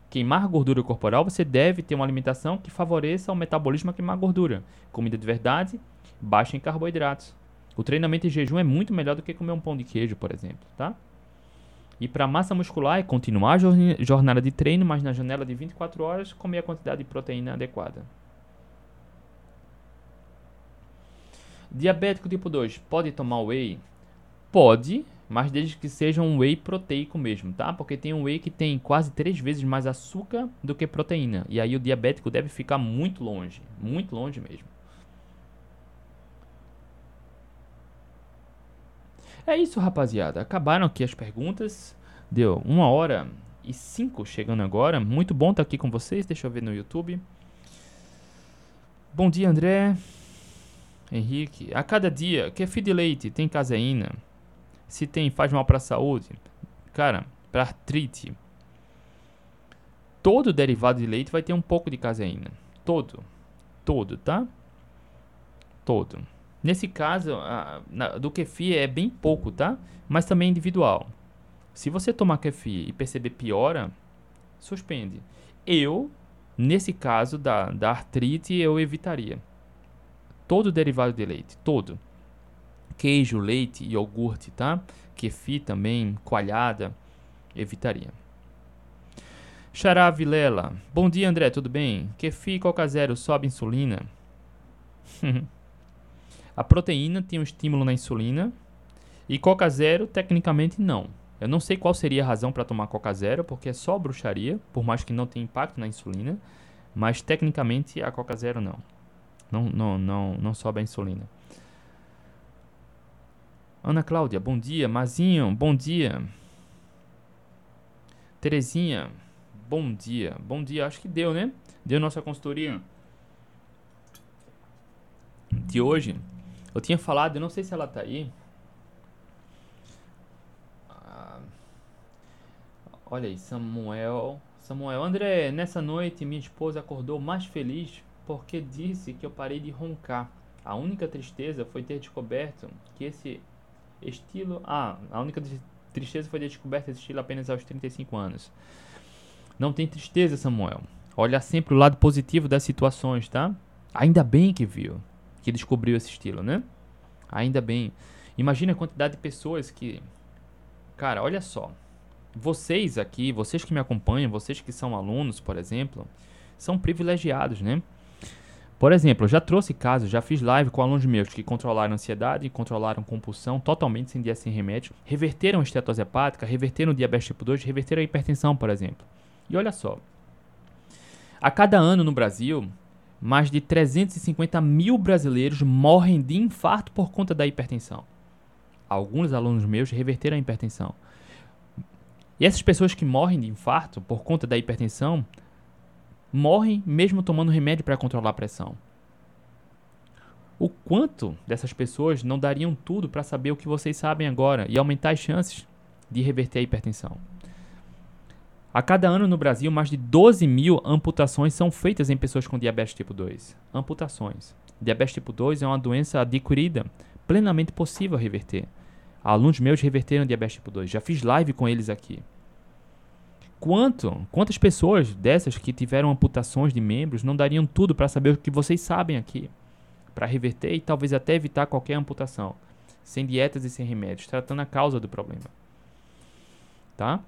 queimar gordura corporal, você deve ter uma alimentação que favoreça o metabolismo a queimar gordura. Comida de verdade, baixa em carboidratos. O treinamento em jejum é muito melhor do que comer um pão de queijo, por exemplo, tá? E para massa muscular é continuar a jornada de treino, mas na janela de 24 horas comer a quantidade de proteína adequada. Diabético tipo 2, pode tomar whey? Pode, mas desde que seja um whey proteico mesmo, tá? Porque tem um whey que tem quase três vezes mais açúcar do que proteína. E aí o diabético deve ficar muito longe, muito longe mesmo. É isso, rapaziada. Acabaram aqui as perguntas. Deu uma hora e cinco chegando agora. Muito bom estar aqui com vocês. Deixa eu ver no YouTube. Bom dia, André. Henrique, a cada dia, kefir de leite tem caseína? Se tem, faz mal para a saúde? Cara, para artrite, todo derivado de leite vai ter um pouco de caseína. Todo. Todo, tá? Todo. Nesse caso, a, na, do kefir é bem pouco, tá? Mas também individual. Se você tomar kefir e perceber piora, suspende. Eu, nesse caso da, da artrite, eu evitaria. Todo derivado de leite, todo. Queijo, leite, iogurte, tá? Kefir também, coalhada, evitaria. Xará Vilela. Bom dia, André, tudo bem? Kefir Coca Zero sobe insulina? a proteína tem um estímulo na insulina e Coca Zero, tecnicamente, não. Eu não sei qual seria a razão para tomar Coca Zero, porque é só bruxaria, por mais que não tenha impacto na insulina, mas tecnicamente a Coca Zero não. Não, não, não, não sobe a insulina. Ana Cláudia, bom dia. Mazinho, bom dia. Terezinha, bom dia. Bom dia, acho que deu, né? Deu nossa consultoria de hoje. Eu tinha falado, eu não sei se ela tá aí. Ah, olha aí, Samuel. Samuel, André, nessa noite minha esposa acordou mais feliz porque disse que eu parei de roncar. A única tristeza foi ter descoberto que esse estilo. Ah, a única tristeza foi ter descoberto esse estilo apenas aos 35 anos. Não tem tristeza, Samuel. Olha sempre o lado positivo das situações, tá? Ainda bem que viu, que descobriu esse estilo, né? Ainda bem. Imagina a quantidade de pessoas que. Cara, olha só. Vocês aqui, vocês que me acompanham, vocês que são alunos, por exemplo, são privilegiados, né? Por exemplo, eu já trouxe casos, já fiz live com alunos meus que controlaram ansiedade, controlaram compulsão totalmente sem dia sem remédio, reverteram a estetose hepática, reverteram o diabetes tipo 2, reverteram a hipertensão, por exemplo. E olha só, a cada ano no Brasil, mais de 350 mil brasileiros morrem de infarto por conta da hipertensão. Alguns alunos meus reverteram a hipertensão. E essas pessoas que morrem de infarto por conta da hipertensão morrem mesmo tomando remédio para controlar a pressão. O quanto dessas pessoas não dariam tudo para saber o que vocês sabem agora e aumentar as chances de reverter a hipertensão? A cada ano no Brasil, mais de 12 mil amputações são feitas em pessoas com diabetes tipo 2. Amputações. Diabetes tipo 2 é uma doença adquirida, plenamente possível reverter. Alunos meus reverteram diabetes tipo 2. Já fiz live com eles aqui. Quanto? Quantas pessoas dessas que tiveram amputações de membros não dariam tudo para saber o que vocês sabem aqui? Para reverter e talvez até evitar qualquer amputação. Sem dietas e sem remédios, tratando a causa do problema. Tá?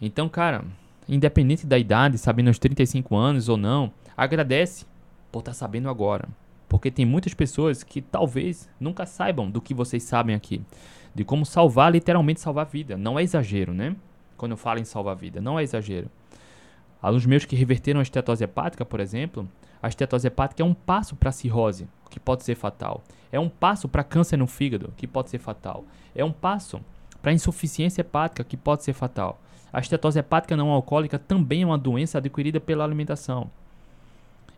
Então, cara, independente da idade, sabendo aos 35 anos ou não, agradece por estar tá sabendo agora. Porque tem muitas pessoas que talvez nunca saibam do que vocês sabem aqui. De como salvar, literalmente salvar a vida. Não é exagero, né? Quando eu falo em salvar a vida, não é exagero. Alunos meus que reverteram a estetose hepática, por exemplo, a estetose hepática é um passo para cirrose, que pode ser fatal. É um passo para câncer no fígado, que pode ser fatal. É um passo para insuficiência hepática, que pode ser fatal. A estetose hepática não alcoólica também é uma doença adquirida pela alimentação.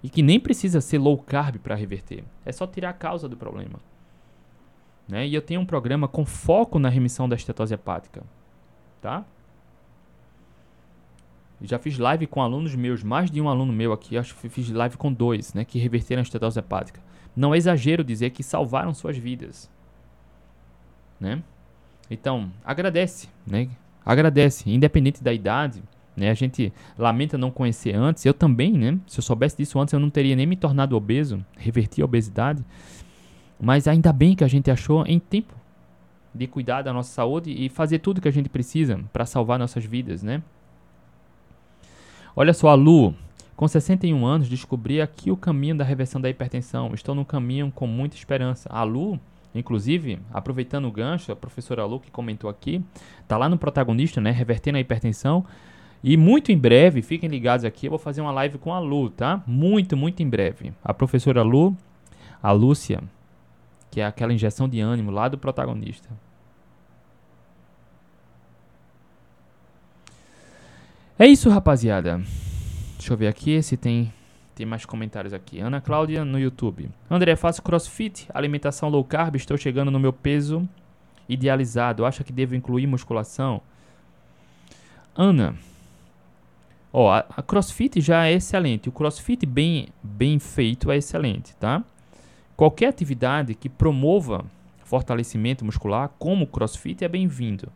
E que nem precisa ser low carb para reverter. É só tirar a causa do problema. Né? E eu tenho um programa com foco na remissão da estetose hepática. Tá? Já fiz live com alunos meus, mais de um aluno meu aqui, acho que fiz live com dois, né, que reverteram a estetose hepática. Não é exagero dizer que salvaram suas vidas. Né? Então, agradece, né? Agradece, independente da idade. Né? A gente lamenta não conhecer antes. Eu também, né? Se eu soubesse disso antes, eu não teria nem me tornado obeso, reverti a obesidade. Mas ainda bem que a gente achou em tempo de cuidar da nossa saúde e fazer tudo que a gente precisa para salvar nossas vidas, né? Olha só, a Lu, com 61 anos, descobri aqui o caminho da reversão da hipertensão. Estou no caminho com muita esperança. A Lu Inclusive, aproveitando o gancho, a professora Lu que comentou aqui, tá lá no protagonista, né, revertendo a hipertensão. E muito em breve, fiquem ligados aqui, eu vou fazer uma live com a Lu, tá? Muito, muito em breve. A professora Lu, a Lúcia, que é aquela injeção de ânimo lá do protagonista. É isso, rapaziada. Deixa eu ver aqui se tem Tem mais comentários aqui. Ana Cláudia no YouTube. André, faço crossfit, alimentação low carb, estou chegando no meu peso idealizado. Acha que devo incluir musculação? Ana, ó, a, a crossfit já é excelente. O crossfit bem, bem feito é excelente, tá? Qualquer atividade que promova fortalecimento muscular, como o crossfit, é bem-vindo.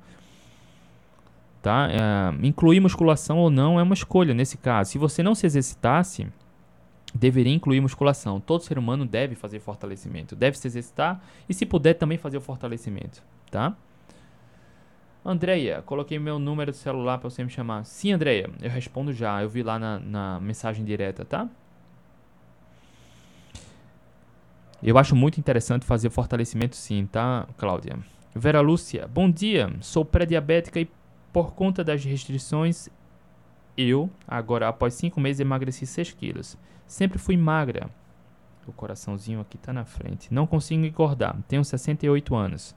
Tá? É, incluir musculação ou não é uma escolha nesse caso. Se você não se exercitasse, deveria incluir musculação. Todo ser humano deve fazer fortalecimento, deve se exercitar e, se puder, também fazer o fortalecimento. Tá? Andreia, coloquei meu número de celular para você me chamar. Sim, Andreia, eu respondo já. Eu vi lá na, na mensagem direta, tá? Eu acho muito interessante fazer fortalecimento sim, tá, Cláudia? Vera Lúcia, bom dia. Sou pré-diabética e por conta das restrições, eu, agora após 5 meses, emagreci 6 quilos. Sempre fui magra. O coraçãozinho aqui tá na frente. Não consigo engordar. Tenho 68 anos.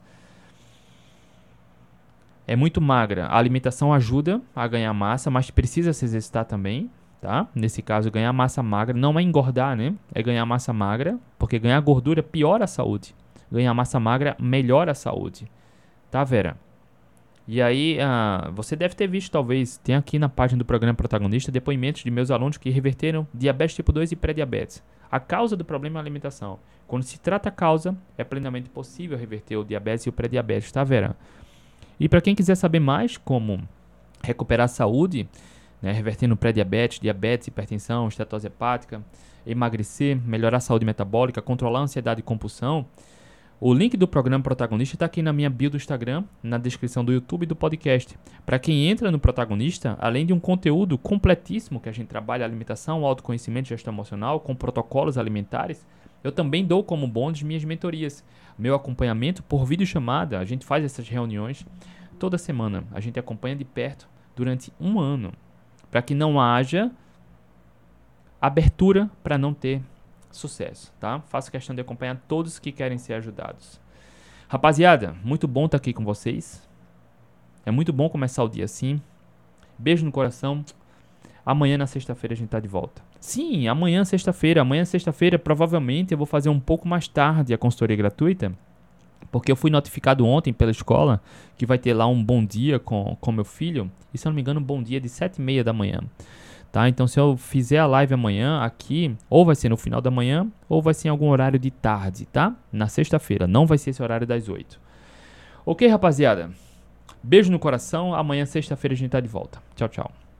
É muito magra. A alimentação ajuda a ganhar massa, mas precisa se exercitar também tá? Nesse caso, ganhar massa magra não é engordar, né? É ganhar massa magra, porque ganhar gordura piora a saúde. Ganhar massa magra melhora a saúde. Tá, Vera? E aí, uh, você deve ter visto, talvez, tem aqui na página do programa Protagonista depoimentos de meus alunos que reverteram diabetes tipo 2 e pré-diabetes. A causa do problema é a alimentação. Quando se trata a causa, é plenamente possível reverter o diabetes e o pré-diabetes, tá, Vera? E para quem quiser saber mais como recuperar a saúde, né, revertendo pré-diabetes, diabetes, hipertensão, estetose hepática, emagrecer, melhorar a saúde metabólica, controlar a ansiedade e compulsão. O link do programa Protagonista está aqui na minha bio do Instagram, na descrição do YouTube e do podcast. Para quem entra no Protagonista, além de um conteúdo completíssimo que a gente trabalha alimentação, autoconhecimento gestão emocional com protocolos alimentares, eu também dou como bônus minhas mentorias, meu acompanhamento por videochamada. A gente faz essas reuniões toda semana. A gente acompanha de perto durante um ano para que não haja abertura para não ter sucesso, tá? Faço questão de acompanhar todos que querem ser ajudados. Rapaziada, muito bom estar tá aqui com vocês. É muito bom começar o dia assim. Beijo no coração. Amanhã na sexta-feira a gente tá de volta. Sim, amanhã sexta-feira. Amanhã sexta-feira provavelmente eu vou fazer um pouco mais tarde a consultoria gratuita. Porque eu fui notificado ontem pela escola que vai ter lá um bom dia com, com meu filho. E se eu não me engano, um bom dia de 7 e meia da manhã. Tá? Então, se eu fizer a live amanhã aqui, ou vai ser no final da manhã, ou vai ser em algum horário de tarde, tá? Na sexta-feira. Não vai ser esse horário das 8. Ok, rapaziada? Beijo no coração. Amanhã, sexta-feira, a gente tá de volta. Tchau, tchau.